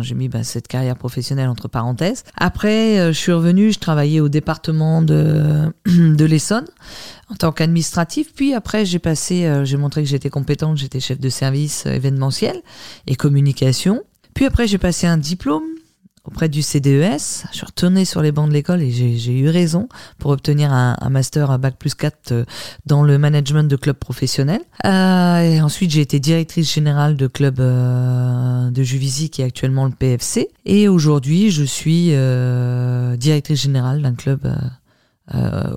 j'ai mis ben, cette carrière professionnelle entre parenthèses. Après, je suis revenue, je travaillais au département de <clears throat> de l'Essonne en tant qu'administratif. Puis après, j'ai passé, j'ai montré que j'étais compétente, j'étais chef de service événementiel et communication. Puis après, j'ai passé un diplôme auprès du CDES. Je suis retournée sur les bancs de l'école et j'ai eu raison pour obtenir un, master à Bac plus 4 euh, dans le management de clubs professionnels. Euh, ensuite, j'ai été directrice générale de club euh, de Juvisy qui est actuellement le PFC. Et aujourd'hui, je suis euh, directrice générale d'un club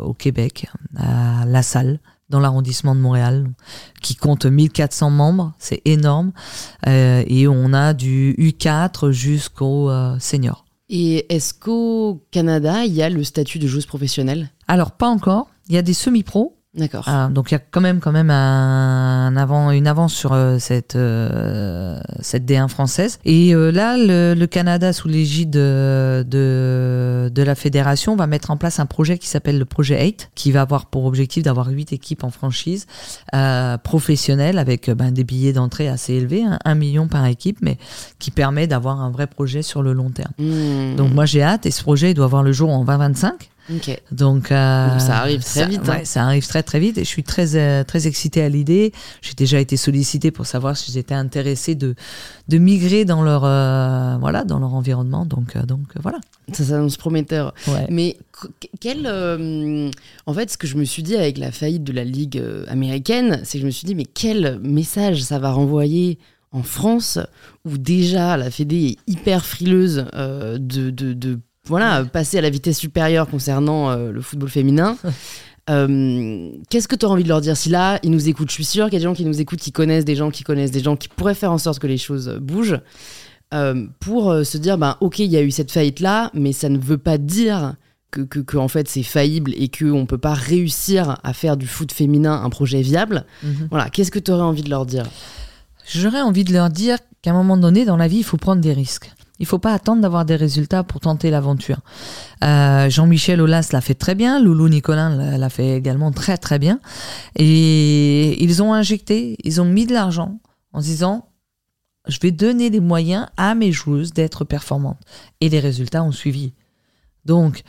au Québec, à La Salle, dans l'arrondissement de Montréal, qui compte 1400 membres, c'est énorme, euh, et on a du U4 jusqu'au euh, senior. Et est-ce qu'au Canada, il y a le statut de joueuse professionnelle? Alors pas encore, il y a des semi-pros, D'accord. Ah, donc il y a quand même quand même un avant une avance sur euh, cette euh, cette D1 française. Et euh, là, le, le, Canada sous l'égide de, de, de la fédération va mettre en place un projet qui s'appelle le projet 8, qui va avoir pour objectif d'avoir huit équipes en franchise professionnelles avec ben, des billets d'entrée assez élevés, hein, un million par équipe, mais qui permet d'avoir un vrai projet sur le long terme. Mmh. Donc moi j'ai hâte et ce projet il doit voir le jour en 2025. Okay. Donc, euh, ça arrive très ça, vite. Ouais, hein. ça arrive très très vite et je suis très euh, très excitée à l'idée. J'ai déjà été sollicitée pour savoir si j'étais intéressée de de migrer dans leur euh, voilà dans leur environnement. Donc euh, donc voilà. Ça s'annonce prometteur. Ouais. Mais quel euh, en fait ce que je me suis dit avec la faillite de la ligue américaine, c'est que je me suis dit mais quel message ça va renvoyer en France où déjà la Fédé est hyper frileuse euh, de, de, de voilà, passer à la vitesse supérieure concernant euh, le football féminin. <laughs> Euh, Qu'est-ce que tu as envie de leur dire Si là, ils nous écoutent, je suis sûre qu'il y a des gens qui nous écoutent, qui connaissent des gens qui connaissent des gens qui pourraient faire en sorte que les choses bougent, euh, pour euh, se dire, ben, ok, il y a eu cette faillite-là, mais ça ne veut pas dire que, que, que en fait c'est faillible et qu'on ne peut pas réussir à faire du foot féminin un projet viable. -hmm. Voilà, qu'est-ce que tu aurais envie de leur dire? J'aurais envie de leur dire qu'à un moment donné dans la vie, il faut prendre des risques. Il faut pas attendre d'avoir des résultats pour tenter l'aventure. Euh, Jean-Michel Aulas l'a fait très bien, Loulou Nicolin l'a fait également très très bien. Et ils ont injecté, ils ont mis de l'argent en se disant, je vais donner les moyens à mes joueuses d'être performantes. Et les résultats ont suivi. Donc,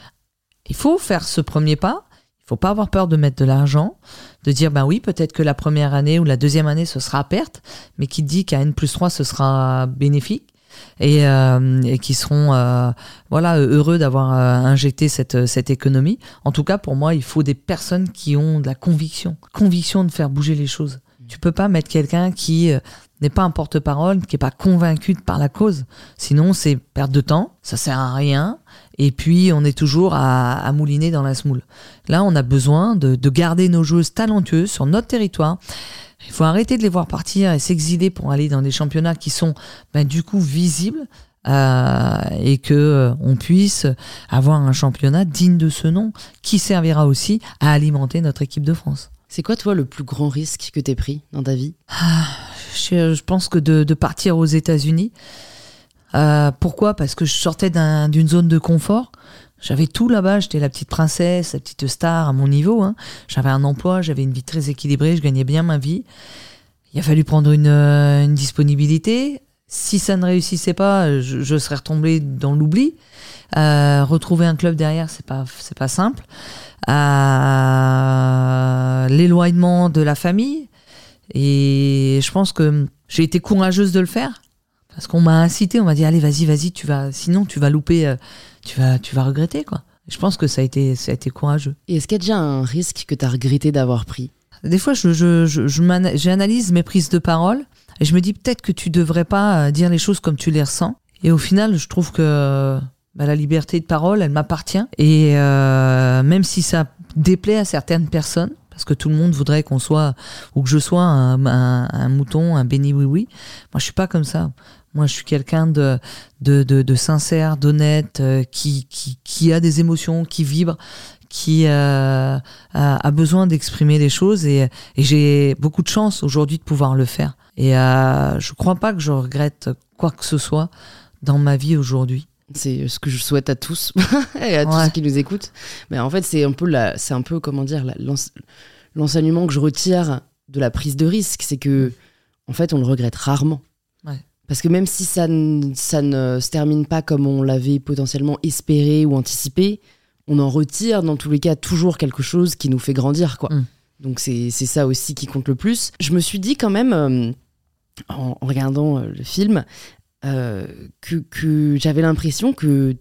il faut faire ce premier pas. Il faut pas avoir peur de mettre de l'argent, de dire ben oui, peut-être que la première année ou la deuxième année ce sera à perte, mais qui dit qu'à N plus 3 ce sera bénéfique et, euh, et qui seront euh, voilà heureux d'avoir euh, injecté cette cette économie. En tout cas, pour moi, il faut des personnes qui ont de la conviction, conviction de faire bouger les choses. Tu peux pas mettre quelqu'un qui n'est pas un porte-parole, qui est pas convaincu par la cause. Sinon, c'est perte de temps, ça sert à rien. Et puis, on est toujours à, mouliner dans la smoule. Là, on a besoin de, de garder nos joueuses talentueuses sur notre territoire. Il faut arrêter de les voir partir et s'exiler pour aller dans des championnats qui sont ben, du coup visibles euh, et que euh, on puisse avoir un championnat digne de ce nom qui servira aussi à alimenter notre équipe de France. C'est quoi toi le plus grand risque que t'aies pris dans ta vie? Ah, je, je, pense que de, de partir aux États-Unis. Euh, pourquoi? Parce que je sortais d'une un, zone de confort. J'avais tout là-bas, j'étais la petite princesse, la petite star à mon niveau. Hein. J'avais un emploi, j'avais une vie très équilibrée, je gagnais bien ma vie. Il a fallu prendre une, une disponibilité. Si ça ne réussissait pas, je, serais retombée dans l'oubli. Euh, retrouver un club derrière, c'est pas c'est pas simple. Euh, L'éloignement de la famille. Et je pense que j'ai été courageuse de le faire parce qu'on m'a incité, on m'a dit allez vas-y vas-y tu vas sinon tu vas louper, euh, tu vas tu vas regretter quoi. Je pense que ça a été ça a été courageux. Et est-ce qu'il y a déjà un risque que tu as regretté d'avoir pris? Des fois je je, je, mes prises de parole et je me dis peut-être que tu devrais pas euh, dire les choses comme tu les ressens. Et au final je trouve que bah, la liberté de parole elle m'appartient et euh, même si ça déplaît à certaines personnes parce que tout le monde voudrait qu'on soit ou que je sois un, un, un mouton, un béni oui oui. Moi, je suis pas comme ça. Moi, je suis quelqu'un de, de, de, de, sincère, d'honnête, euh, qui, qui, qui a des émotions, qui vibre, qui euh, a, a, besoin d'exprimer des choses et, et j'ai beaucoup de chance aujourd'hui de pouvoir le faire. Et euh, je crois pas que je regrette quoi que ce soit dans ma vie aujourd'hui. C'est ce que je souhaite à tous <laughs> et à tous ceux qui nous écoutent. Mais en fait, c'est un peu la, c'est un peu comment dire l'enseignement que je retire de la prise de risque, c'est que en fait, on le regrette rarement. Parce que même si ça, ne, ça ne se termine pas comme on l'avait potentiellement espéré ou anticipé, on en retire dans tous les cas toujours quelque chose qui nous fait grandir, quoi. Mm. Donc c'est ça aussi qui compte le plus. Je me suis dit quand même, euh, en, en, regardant euh, le film, euh, que, que j'avais l'impression que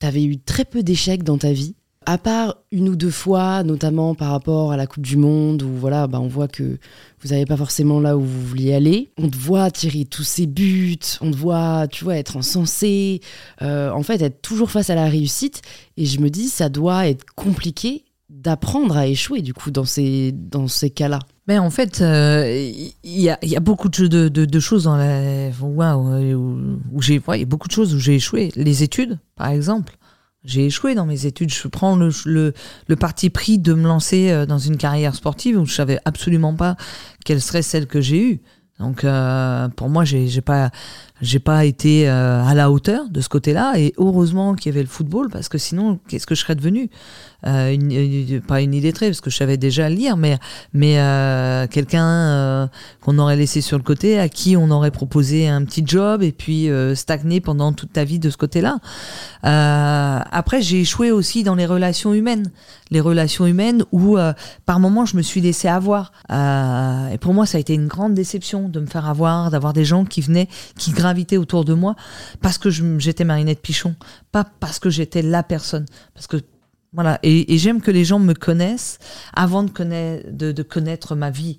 tu avais eu très peu d'échecs dans ta vie. À part une ou deux fois, notamment par rapport à la Coupe du Monde, où voilà, bah on voit que vous n'avez pas forcément là où vous vouliez aller. On te voit tirer tous ces buts, on te voit, tu vois, être encensé, euh, en fait, être toujours face à la réussite. Et je me dis, ça doit être compliqué d'apprendre à échouer, du coup, dans ces, dans ces cas-là. Mais en fait, il euh, a, y, beaucoup de, choses dans la, j'ai, ouais, y a beaucoup de choses où j'ai échoué. Les études, par exemple. J'ai échoué dans mes études. Je prends le, le, le, parti pris de me lancer euh, dans une carrière sportive où je savais absolument pas quelle serait celle que j'ai eue. Donc euh, pour moi, j'ai pas j'ai pas été euh, à la hauteur de ce côté-là et heureusement qu'il y avait le football parce que sinon qu'est-ce que je serais devenu? Euh, une, une, pas une illettrée parce que je savais déjà lire mais mais euh, quelqu'un euh, qu'on aurait laissé sur le côté à qui on aurait proposé un petit job et puis euh, stagner pendant toute ta vie de ce côté-là. Après j'ai échoué aussi dans les relations humaines les relations humaines où par moments je me suis laissé avoir et pour moi ça a été une grande déception de me faire avoir d'avoir des gens qui venaient qui gravité autour de moi parce que j'étais Marinette Pichon, pas parce que j'étais la personne. Parce que voilà, et, et j'aime que les gens me connaissent avant de connaître, de, de connaître ma vie.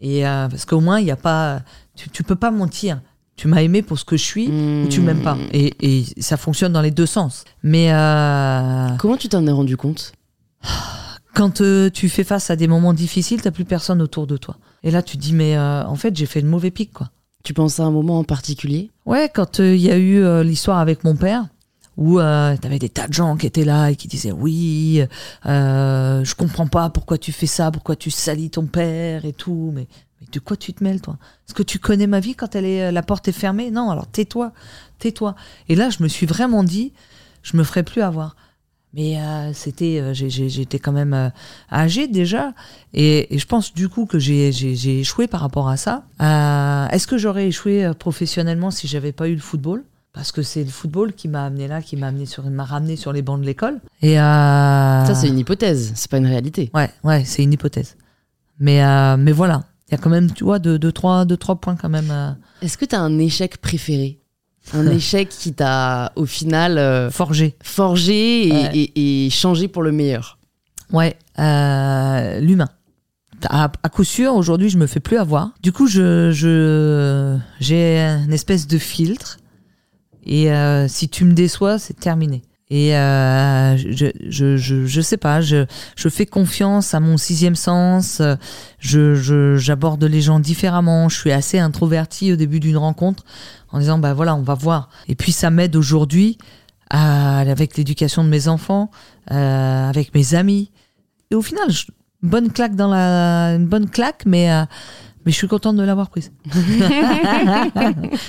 Et euh, parce qu'au moins, il n'y a pas, tu, tu peux pas mentir. Tu m'as aimé pour ce que je suis mmh. ou tu m'aimes pas. Et, et, ça fonctionne dans les deux sens. Mais euh... comment tu t'en es rendu compte? Quand euh, tu fais face à des moments difficiles, t'as plus personne autour de toi. Et là, tu dis mais euh, en fait, j'ai fait le mauvais pic quoi. Tu penses à un moment en particulier? Ouais, quand il euh, y a eu l'histoire avec mon père, où t'avais des tas de gens qui étaient là et qui disaient oui, je comprends pas pourquoi tu fais ça, pourquoi tu salis ton père et tout, mais, mais de quoi tu te mêles toi? Est-ce que tu connais ma vie quand elle est la porte est fermée? Non, alors tais-toi, tais-toi. Et là, je me suis vraiment dit, je me ferai plus avoir. Mais euh, c'était, euh, j'étais quand même euh, âgée déjà, et, et, je pense du coup que j'ai échoué par rapport à ça. Euh, Est-ce que j'aurais échoué professionnellement si j'avais pas eu le football? Parce que c'est le football qui m'a amené là, qui m'a amené sur, m'a ramené sur les bancs de l'école. Et ça c'est une hypothèse, c'est pas une réalité. Ouais, ouais, c'est une hypothèse. Mais mais voilà, il y a quand même, tu vois, deux, deux, trois, deux, trois points quand même. Est-ce que tu as un échec préféré? Un <laughs> échec qui t'a au final euh, forgé, forgé et, ouais. et, et, changé pour le meilleur. Ouais, euh, l'humain. À, à, coup sûr, aujourd'hui, je me fais plus avoir. Du coup, je je j'ai une espèce de filtre et euh, si tu me déçois, c'est terminé. Et euh, je, je, je, je, sais pas, je, je fais confiance à mon sixième sens, je, j'aborde les gens différemment, je suis assez introverti au début d'une rencontre en disant, bah voilà, on va voir. Et puis ça m'aide aujourd'hui avec l'éducation de mes enfants, euh, avec mes amis. Et au final, je, bonne claque dans la, une bonne claque, mais, euh, Mais je suis contente de l'avoir prise. <laughs>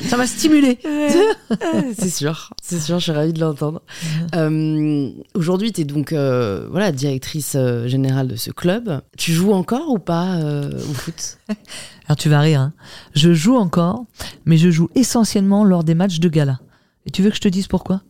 ça m'a stimulé. <laughs> c'est sûr, c'est sûr, je suis ravie de l'entendre. Euh, Aujourd'hui, tu es donc euh, voilà, directrice euh, générale de ce club. Tu joues encore ou pas au foot? <laughs> Alors tu vas rire. hein. Je joue encore, mais je joue essentiellement lors des matchs de gala. Et tu veux que je te dise pourquoi?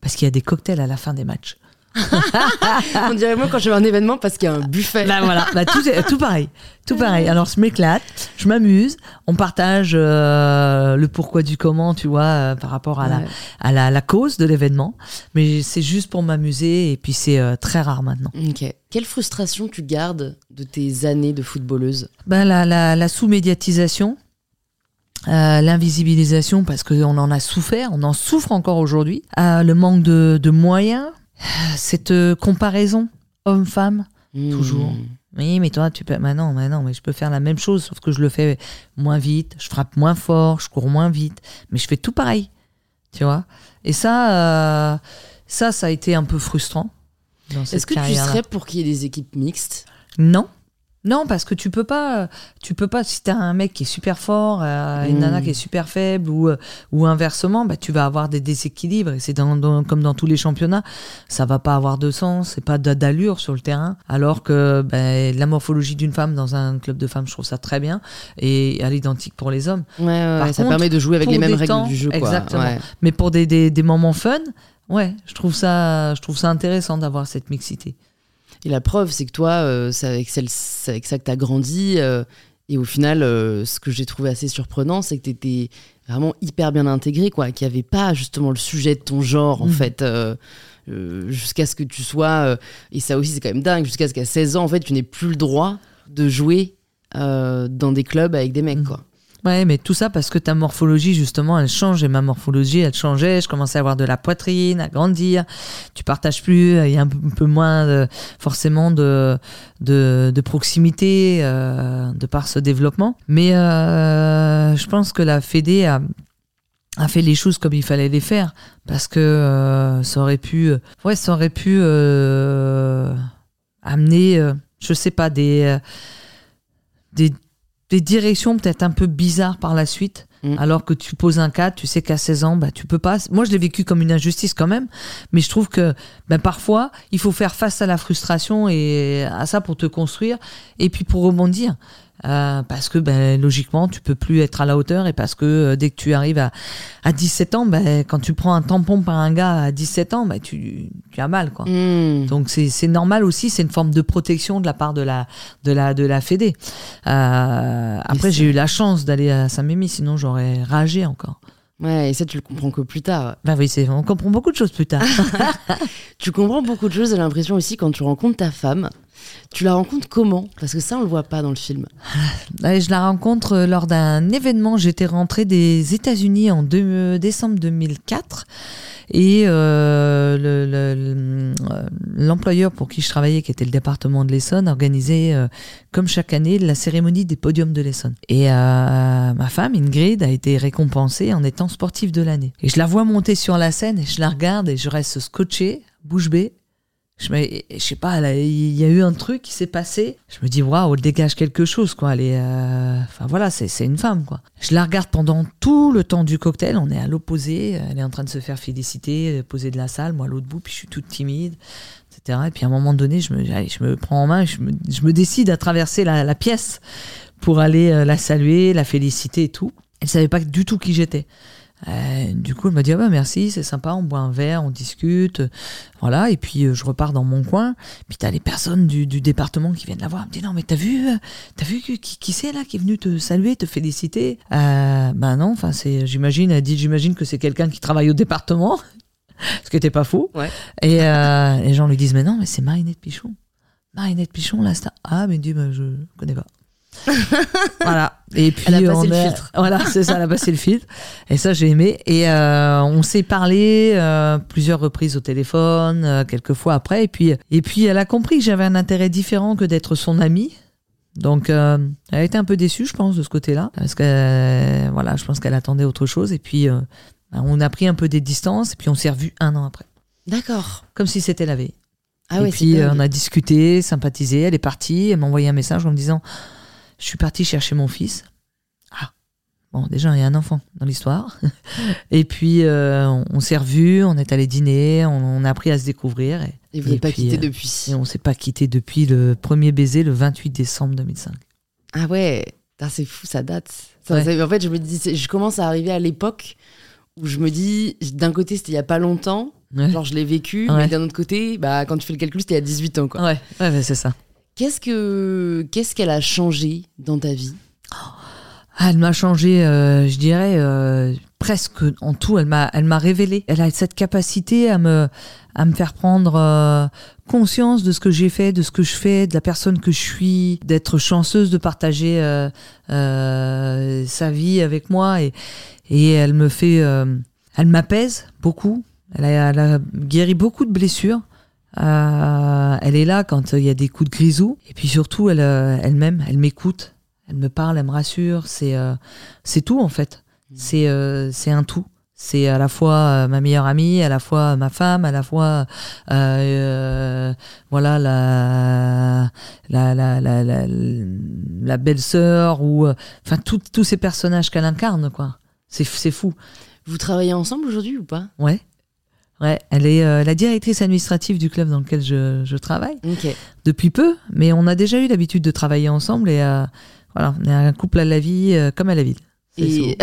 Parce qu'il y a des cocktails à la fin des matchs. <laughs> On dirait moi quand je vais à un événement parce qu'il y a un buffet. Bah voilà, bah, tout, tout pareil, tout pareil. Alors je m'éclate, je m'amuse, on partage euh, le pourquoi du comment, tu vois, euh, par rapport à, la, à la, la cause de l'événement. Mais c'est juste pour m'amuser et puis c'est euh, très rare maintenant. Ok. Quelle frustration tu gardes de tes années de footballeuse? Ben, la, la, la sous-médiatisation, euh, l'invisibilisation, parce qu'on en a souffert, on en souffre encore aujourd'hui, euh, le manque de, de moyens, cette euh, comparaison homme-femme. Toujours. Hmm. Oui, mais toi, tu peux. Mais non, mais non, mais je peux faire la même chose, sauf que je le fais moins vite, je frappe moins fort, je cours moins vite, mais je fais tout pareil. Tu vois Et ça, euh, ça, ça a été un peu frustrant. Est-ce que tu serais pour qu'il y ait des équipes mixtes? Non. Non, parce que tu peux pas, tu peux pas. Si t'as un mec qui est super fort, euh, une nana qui est super faible, ou euh, ou inversement, bah tu vas avoir des déséquilibres. Et c'est dans, dans- comme dans tous les championnats, ça va pas avoir de sens, c'est pas d'a- d'allure sur le terrain. Alors que ben, la morphologie d'une femme dans un club de femmes, je trouve ça très bien, et à l'identique pour les hommes. Ouais, ouais, Par ça contre, permet de jouer avec les mêmes règles temps, du jeu. Quoi. exactement. Ouais. Mais pour des, des, des moments fun, ouais, je trouve ça, je trouve ça intéressant d'avoir cette mixité. Et la preuve, c'est que toi, euh, c'est avec, celle- c'est avec ça que tu as grandi. euh, et au final, euh, ce que j'ai trouvé assez surprenant, c'est que tu étais vraiment hyper bien intégré, quoi. Qu'il n'y avait pas justement le sujet de ton genre, en Mhm. fait. euh, jusqu'à ce que tu sois. euh, et ça aussi, c'est quand même dingue. Jusqu'à ce qu'à 16 ans, en fait, tu n'aies plus le droit de jouer euh, dans des clubs avec des mecs, Mhm. quoi. Ouais, mais tout ça parce que ta morphologie, justement, elle change. Et ma morphologie, elle changeait. Je commençais à avoir de la poitrine, à grandir. Tu partages plus. Il y a un peu, moins, forcément, de, de, proximité euh, de par ce développement. Mais euh, je pense que la Fédé a, fait les choses comme il fallait les faire. Parce que euh, ça aurait pu, ouais, ça aurait pu euh, amener, euh, je sais pas, des, euh, des, des directions peut-être un peu bizarres par la suite. Mm. Alors que tu poses un cadre, tu sais qu'à 16 ans, bah, tu peux pas. Moi, je l'ai vécu comme une injustice quand même, mais je trouve que ben, parfois, il faut faire face à la frustration et à ça pour te construire et puis pour rebondir. Euh, parce que ben, logiquement, tu peux plus être à la hauteur et parce que euh, dès que tu arrives à, à 17 ans, ben, quand tu prends un tampon par un gars à 17 ans, ben, tu, tu as mal. Quoi. Mhm. Donc c'est c'est normal aussi, c'est une forme de protection de la part de la de la de la Fédé. Euh, après j'ai eu la chance d'aller à Saint-Mémy, sinon j'aurais ragé encore. Ouais, et ça, tu le comprends que plus tard. Bah oui, c'est on comprend beaucoup de choses plus tard. <laughs> Tu comprends beaucoup de choses, j'ai l'impression aussi, quand tu rencontres ta femme. Tu la rencontres comment? Parce que ça, on le voit pas dans le film. Ouais, je la rencontre euh, lors d'un événement. J'étais rentrée des États-Unis en deux- euh, décembre 2004 et euh, le- le- le- euh, l'employeur pour qui je travaillais, qui était le département de l'Essonne, organisait euh, comme chaque année la cérémonie des podiums de l'Essonne. Et euh, ma femme Ingrid a été récompensée en étant sportive de l'année. Et je la vois monter sur la scène et je la regarde et je reste scotché, bouche bée. Je, me, je sais pas, il y a eu un truc qui s'est passé. Je me dis, waouh, elle dégage quelque chose, quoi. Euh, enfin voilà, c'est une femme, quoi. Je la regarde pendant tout le temps du cocktail. On est à l'opposé. Elle est en train de se faire féliciter, poser de la salle, moi l'autre bout, puis je suis toute timide, etc. Et puis à un moment donné, je me, prends en main, je me, je me décide à traverser la, la pièce pour aller euh, la saluer, la féliciter et tout. Elle savait pas du tout qui j'étais. Euh, du coup, elle m'a dit ah bah merci, c'est sympa, on boit un verre, on discute, euh, voilà. Et puis euh, je repars dans mon coin. Puis t'as les personnes du, du département qui viennent la voir. Elle me dit non mais t'as vu, euh, t'as vu qui, qui c'est là qui est venu te saluer, te féliciter? Ben non, enfin c'est, j'imagine, elle dit j'imagine que c'est quelqu'un qui travaille au département, <laughs> ce qui était pas faux. Ouais. Et les gens lui disent mais non mais c'est Marinette Pichon. Marinette Pichon là, c'est ah mais dit bah, je connais pas. Voilà. Et puis Elle a passé on le a- filtre. <laughs> Voilà, c'est ça, elle a passé le filtre. Et ça, j'ai aimé. Et euh, on s'est parlé euh, plusieurs reprises au téléphone, euh, quelques fois après. Et puis, et puis, elle a compris que j'avais un intérêt différent que d'être son amie. Donc, euh, elle a été un peu déçue, je pense, de ce côté-là, parce que euh, voilà, je pense qu'elle attendait autre chose. Et puis, euh, on a pris un peu des distances. Et puis, on s'est revus un an après, D'accord. comme si c'était la veille. Ah et puis on a discuté, sympathisé. Elle est partie. Elle m'a envoyé un message en me disant Je suis partie chercher mon fils. Ah, bon, déjà, il y a un enfant dans l'histoire. <laughs> et puis, euh, on, on s'est revus, on est allé dîner, on, on a appris à se découvrir. Et, Et vous n'êtes pas quitté euh, depuis. et on s'est pas quitté depuis le premier baiser, le 28 décembre 2005. Ah ouais, c'est fou, ça date. Ça, Ouais. ça- en fait, je me dis, je commence à arriver à l'époque où je me dis, d'un côté, c'était il y a pas longtemps, Ouais, genre je l'ai vécu, Ouais. mais d'un autre côté, bah, quand tu fais le calcul, c'était il y a 18 ans. quoi. ouais, ouais, c'est ça. Qu'est-ce que qu'est-ce qu'elle a changé dans ta vie? Elle m'a changé, euh, je dirais, euh, presque en tout. Elle m'a, elle m'a révélé. Elle a cette capacité à me, à me faire prendre euh, conscience de ce que j'ai fait, de ce que je fais, de la personne que je suis, d'être chanceuse de partager sa vie avec moi. Et, et elle me fait, elle m'apaise beaucoup. Elle a guéri beaucoup de blessures. Euh, elle est là quand il y a des coups de grisou. Et puis surtout, elle, euh, elle m'aime, elle m'écoute, elle me parle, elle me rassure. C'est, euh, c'est tout en fait. C'est, euh, c'est un tout. C'est à la fois euh, ma meilleure amie, à la fois ma femme, à la fois euh, euh, voilà la la la la, la, la belle-sœur ou euh, enfin tous ces personnages qu'elle incarne quoi. C'est c'est fou. Vous travaillez ensemble aujourd'hui ou pas? Ouais. Ouais, elle est euh, la directrice administrative du club dans lequel je, je travaille depuis peu, mais on a déjà eu l'habitude de travailler ensemble et euh, voilà, on est un couple à la vie euh, comme à la ville. Et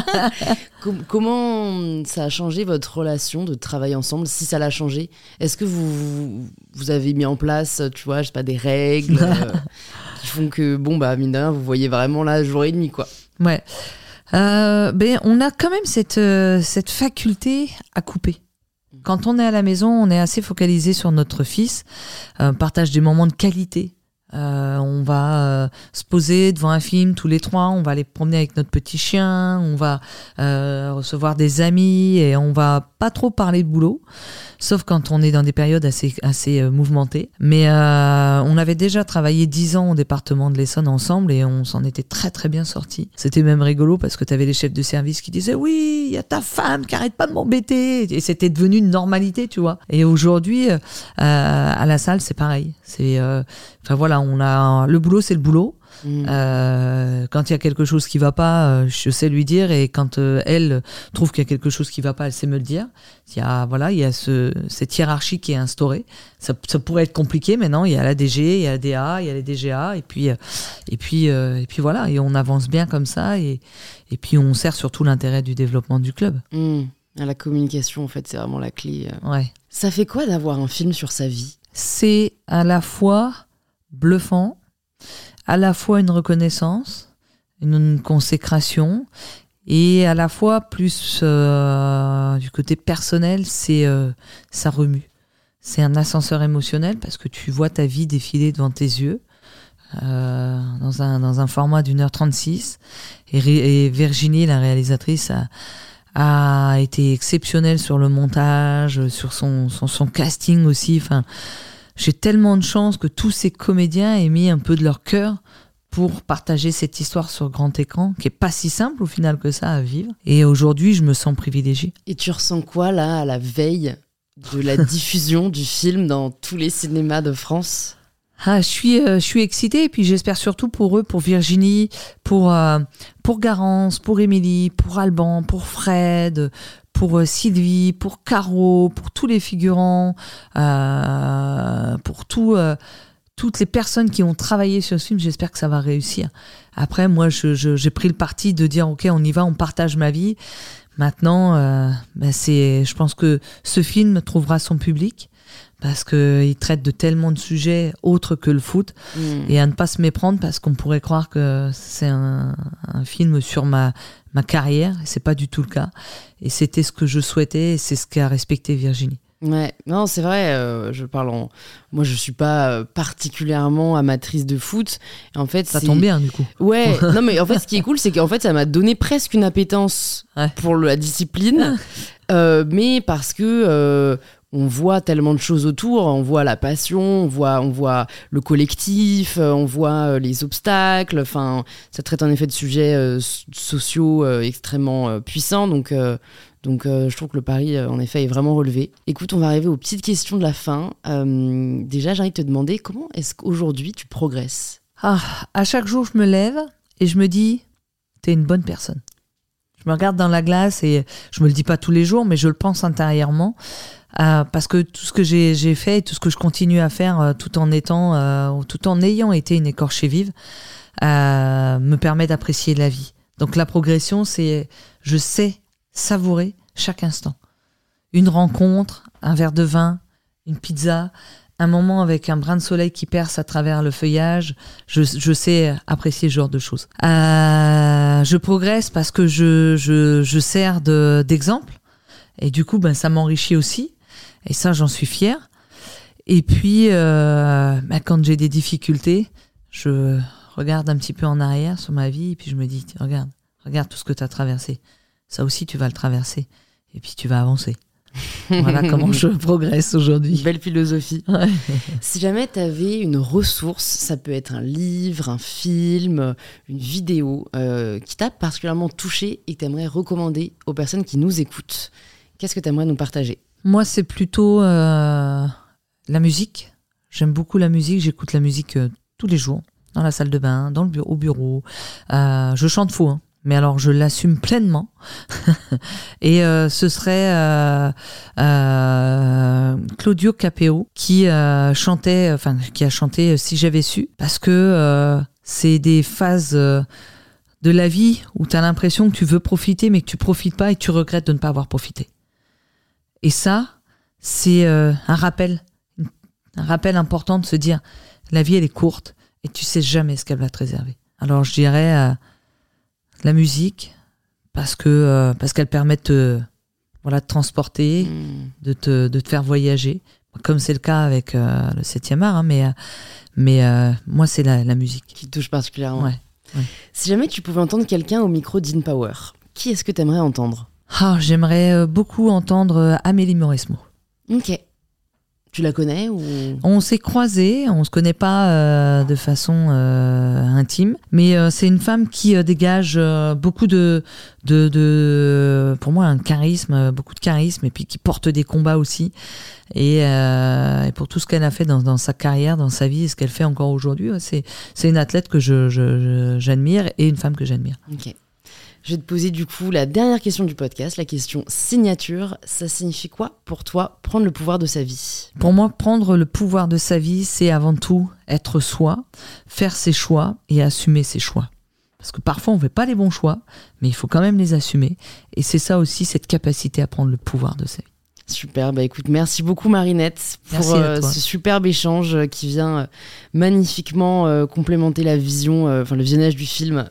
<laughs> comment ça a changé votre relation de travailler ensemble, si ça l'a changé? Est-ce que vous, vous avez mis en place, tu vois, je sais pas, des règles <laughs> qui font que, bon, bah, mine de rien, vous voyez vraiment là jour et nuit, quoi? Ouais. Ben, on a quand même cette, cette faculté à couper. Quand on est à la maison, on est assez focalisé sur notre fils, euh, partage des moments de qualité. Euh, on va euh, se poser devant un film tous les trois, on va aller promener avec notre petit chien, on va euh, recevoir des amis et on va pas trop parler de boulot, sauf quand on est dans des périodes assez, assez mouvementées. Mais on avait déjà travaillé dix ans au département de l'Essonne ensemble et on s'en était très très bien sortis. C'était même rigolo parce que tu avais les chefs de service qui disaient oui, il y a ta femme qui arrête pas de m'embêter et c'était devenu une normalité, tu vois. Et aujourd'hui, à la salle, c'est pareil. C'est, enfin voilà, on a le boulot, c'est le boulot. Mm. Euh, quand il y a quelque chose qui va pas, euh, je sais lui dire et quand euh, elle trouve qu'il y a quelque chose qui va pas, elle sait me le dire. Il y a voilà, il y a ce, cette hiérarchie qui est instaurée. Ça, ça pourrait être compliqué, mais non, il y a la DG, il y a la DA, il y a les DGA et puis et puis et puis voilà, et on avance bien comme ça et et puis on sert surtout l'intérêt du développement du club. Mm. La communication, en fait, c'est vraiment la clé. Ouais. Ça fait quoi d'avoir un film sur sa vie? C'est à la fois bluffant, à la fois une reconnaissance, une, consécration, et à la fois plus euh, du côté personnel, c'est euh, ça remue. C'est un ascenseur émotionnel parce que tu vois ta vie défiler devant tes yeux euh, dans, un, dans un format d'une heure 36. Et, et Virginie, la réalisatrice, a, été exceptionnelle sur le montage, sur son, son, casting aussi. J'ai tellement de chance que tous ces comédiens aient mis un peu de leur cœur pour partager cette histoire sur grand écran, qui est pas si simple au final que ça à vivre. Et aujourd'hui, je me sens privilégiée. Et tu ressens quoi, là, à la veille de la <laughs> diffusion du film dans tous les cinémas de France? Ah, je suis, euh, je suis excitée et puis j'espère surtout pour eux, pour Virginie, pour euh, pour Garance, pour Émilie, pour Alban, pour Fred, pour euh, Sylvie, pour Caro, pour tous les figurants, euh, pour tout, euh, toutes les personnes qui ont travaillé sur ce film. J'espère que ça va réussir. Après, moi, je- je- j'ai pris le parti de dire ok, on y va, on partage ma vie. Maintenant, ben, c'est, je pense que ce film trouvera son public parce qu'il traite de tellement de sujets autres que le foot Mm. et à ne pas se méprendre parce qu'on pourrait croire que c'est un, un film sur ma, ma carrière et c'est pas du tout le cas et c'était ce que je souhaitais et c'est ce qu'a respecté Virginie. Ouais, non, c'est vrai, euh, je parle en. Moi, je suis pas particulièrement amatrice de foot. En fait, Ça tombe bien du coup. Ouais, <laughs> non, mais en fait, ce qui est cool, c'est qu'en fait, ça m'a donné presque une appétence Ouais. pour la discipline. Euh, mais parce que. euh, on voit tellement de choses autour, on voit la passion, on voit, on voit le collectif, euh, on voit euh, les obstacles. Enfin, ça traite en effet de sujets euh, sociaux extrêmement puissants. Donc, donc je trouve que le pari, en effet, est vraiment relevé. Écoute, on va arriver aux petites questions de la fin. Déjà, j'ai de te demander comment est-ce qu'aujourd'hui tu progresses? Ah, à chaque jour, je me lève et je me dis, t'es une bonne personne. Je me regarde dans la glace et je me le dis pas tous les jours, mais je le pense intérieurement. Euh, parce que tout ce que j'ai fait tout ce que je continue à faire euh, tout en étant, euh, tout en ayant été une écorchée vive, me permet d'apprécier la vie. Donc la progression, c'est je sais savourer chaque instant. Une rencontre, un verre de vin, une pizza, un moment avec un brin de soleil qui perce à travers le feuillage, je, je sais apprécier ce genre de choses. Euh, je progresse parce que je, je, je sers d'exemple. et du coup, ben, ça m'enrichit aussi. Et ça, j'en suis fière. Et puis, euh, ben, quand j'ai des difficultés, je regarde un petit peu en arrière sur ma vie et puis je me dis, regarde, regarde tout ce que tu as traversé. Ça aussi, tu vas le traverser. Et puis, tu vas avancer. <laughs> voilà comment je progresse aujourd'hui. Belle philosophie. Si jamais tu avais une ressource, ça peut être un livre, un film, une vidéo euh, qui t'a particulièrement touché et que tu aimerais recommander aux personnes qui nous écoutent, qu'est-ce que tu aimerais nous partager? Moi, c'est plutôt euh, la musique. J'aime beaucoup la musique, j'écoute la musique euh, tous les jours, dans la salle de bain, dans le bureau, au bureau. je chante faux, hein mais alors je l'assume pleinement. <laughs> et euh, ce serait euh, euh, Claudio Capeo qui chantait, enfin qui a chanté Si j'avais su, parce que c'est des phases de la vie où tu as l'impression que tu veux profiter, mais que tu profites pas et tu regrettes de ne pas avoir profité. Et ça, c'est un rappel, un rappel important de se dire la vie elle est courte et tu sais jamais ce qu'elle va te réserver. Alors je dirais la musique parce que euh, parce qu'elle permet de voilà de transporter, hmm. de, te, de te faire voyager, comme c'est le cas avec euh, le 7e art, hein, mais euh, mais moi c'est la, la, musique qui touche particulièrement. Si jamais tu pouvais entendre quelqu'un au micro d'InPower, qui est-ce que tu aimerais entendre? Ah, J'aimerais beaucoup entendre Amélie Mauresmo. Ok. Tu la connais ou? On s'est croisés, on se connaît pas euh, de façon euh, intime, mais euh, c'est une femme qui dégage beaucoup de, de, de, pour moi, un charisme, beaucoup de charisme, et puis qui porte des combats aussi. Et, et pour tout ce qu'elle a fait dans, dans, sa carrière, dans sa vie, et ce qu'elle fait encore aujourd'hui, c'est c'est une athlète que je j'admire et une femme que j'admire. Ok. Je vais te poser du coup la dernière question du podcast, la question signature. Ça signifie quoi pour toi prendre le pouvoir de sa vie? Pour moi, prendre le pouvoir de sa vie, c'est avant tout être soi, faire ses choix et assumer ses choix. Parce que parfois on ne fait pas les bons choix, mais il faut quand même les assumer. Et c'est ça aussi, cette capacité à prendre le pouvoir de sa vie. Super, bah écoute, merci beaucoup Marinette pour euh, ce superbe échange euh, qui vient euh, magnifiquement complémenter la vision, enfin le visionnage du film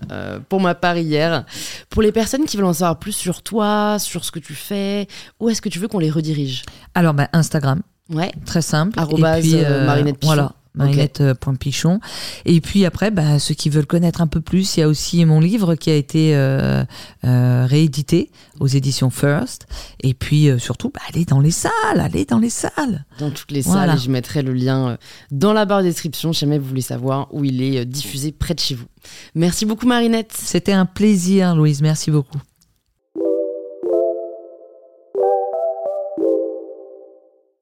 pour ma part hier. Pour les personnes qui veulent en savoir plus sur toi, sur ce que tu fais, où est-ce que tu veux qu'on les redirige? Alors bah, Instagram. Ouais. Très simple. Arrobase Marinette Voilà, marinette.pichon. Euh, et puis après, bah, ceux qui veulent connaître un peu plus, il y a aussi mon livre qui a été euh, euh, réédité aux éditions First. Et puis surtout, bah, allez dans les salles, allez dans les salles. Dans toutes les salles, je mettrai le lien dans la barre de description si jamais vous voulez savoir où il est diffusé près de chez vous. Merci beaucoup Marinette. C'était un plaisir Louise, merci beaucoup.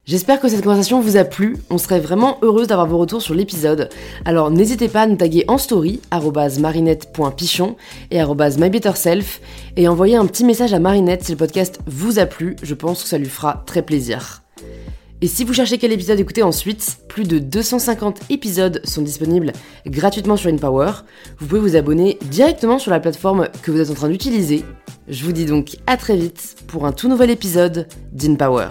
J'espère que cette conversation vous a plu, on serait vraiment heureuse d'avoir vos retours sur l'épisode. Alors n'hésitez pas à nous taguer en story, marinette.pichon et mybetterself, et envoyer un petit message à Marinette si le podcast vous a plu, je pense que ça lui fera très plaisir. Et si vous cherchez quel épisode écouter ensuite, plus de 250 épisodes sont disponibles gratuitement sur InPower. Vous pouvez vous abonner directement sur la plateforme que vous êtes en train d'utiliser. Je vous dis donc à très vite pour un tout nouvel épisode d'InPower.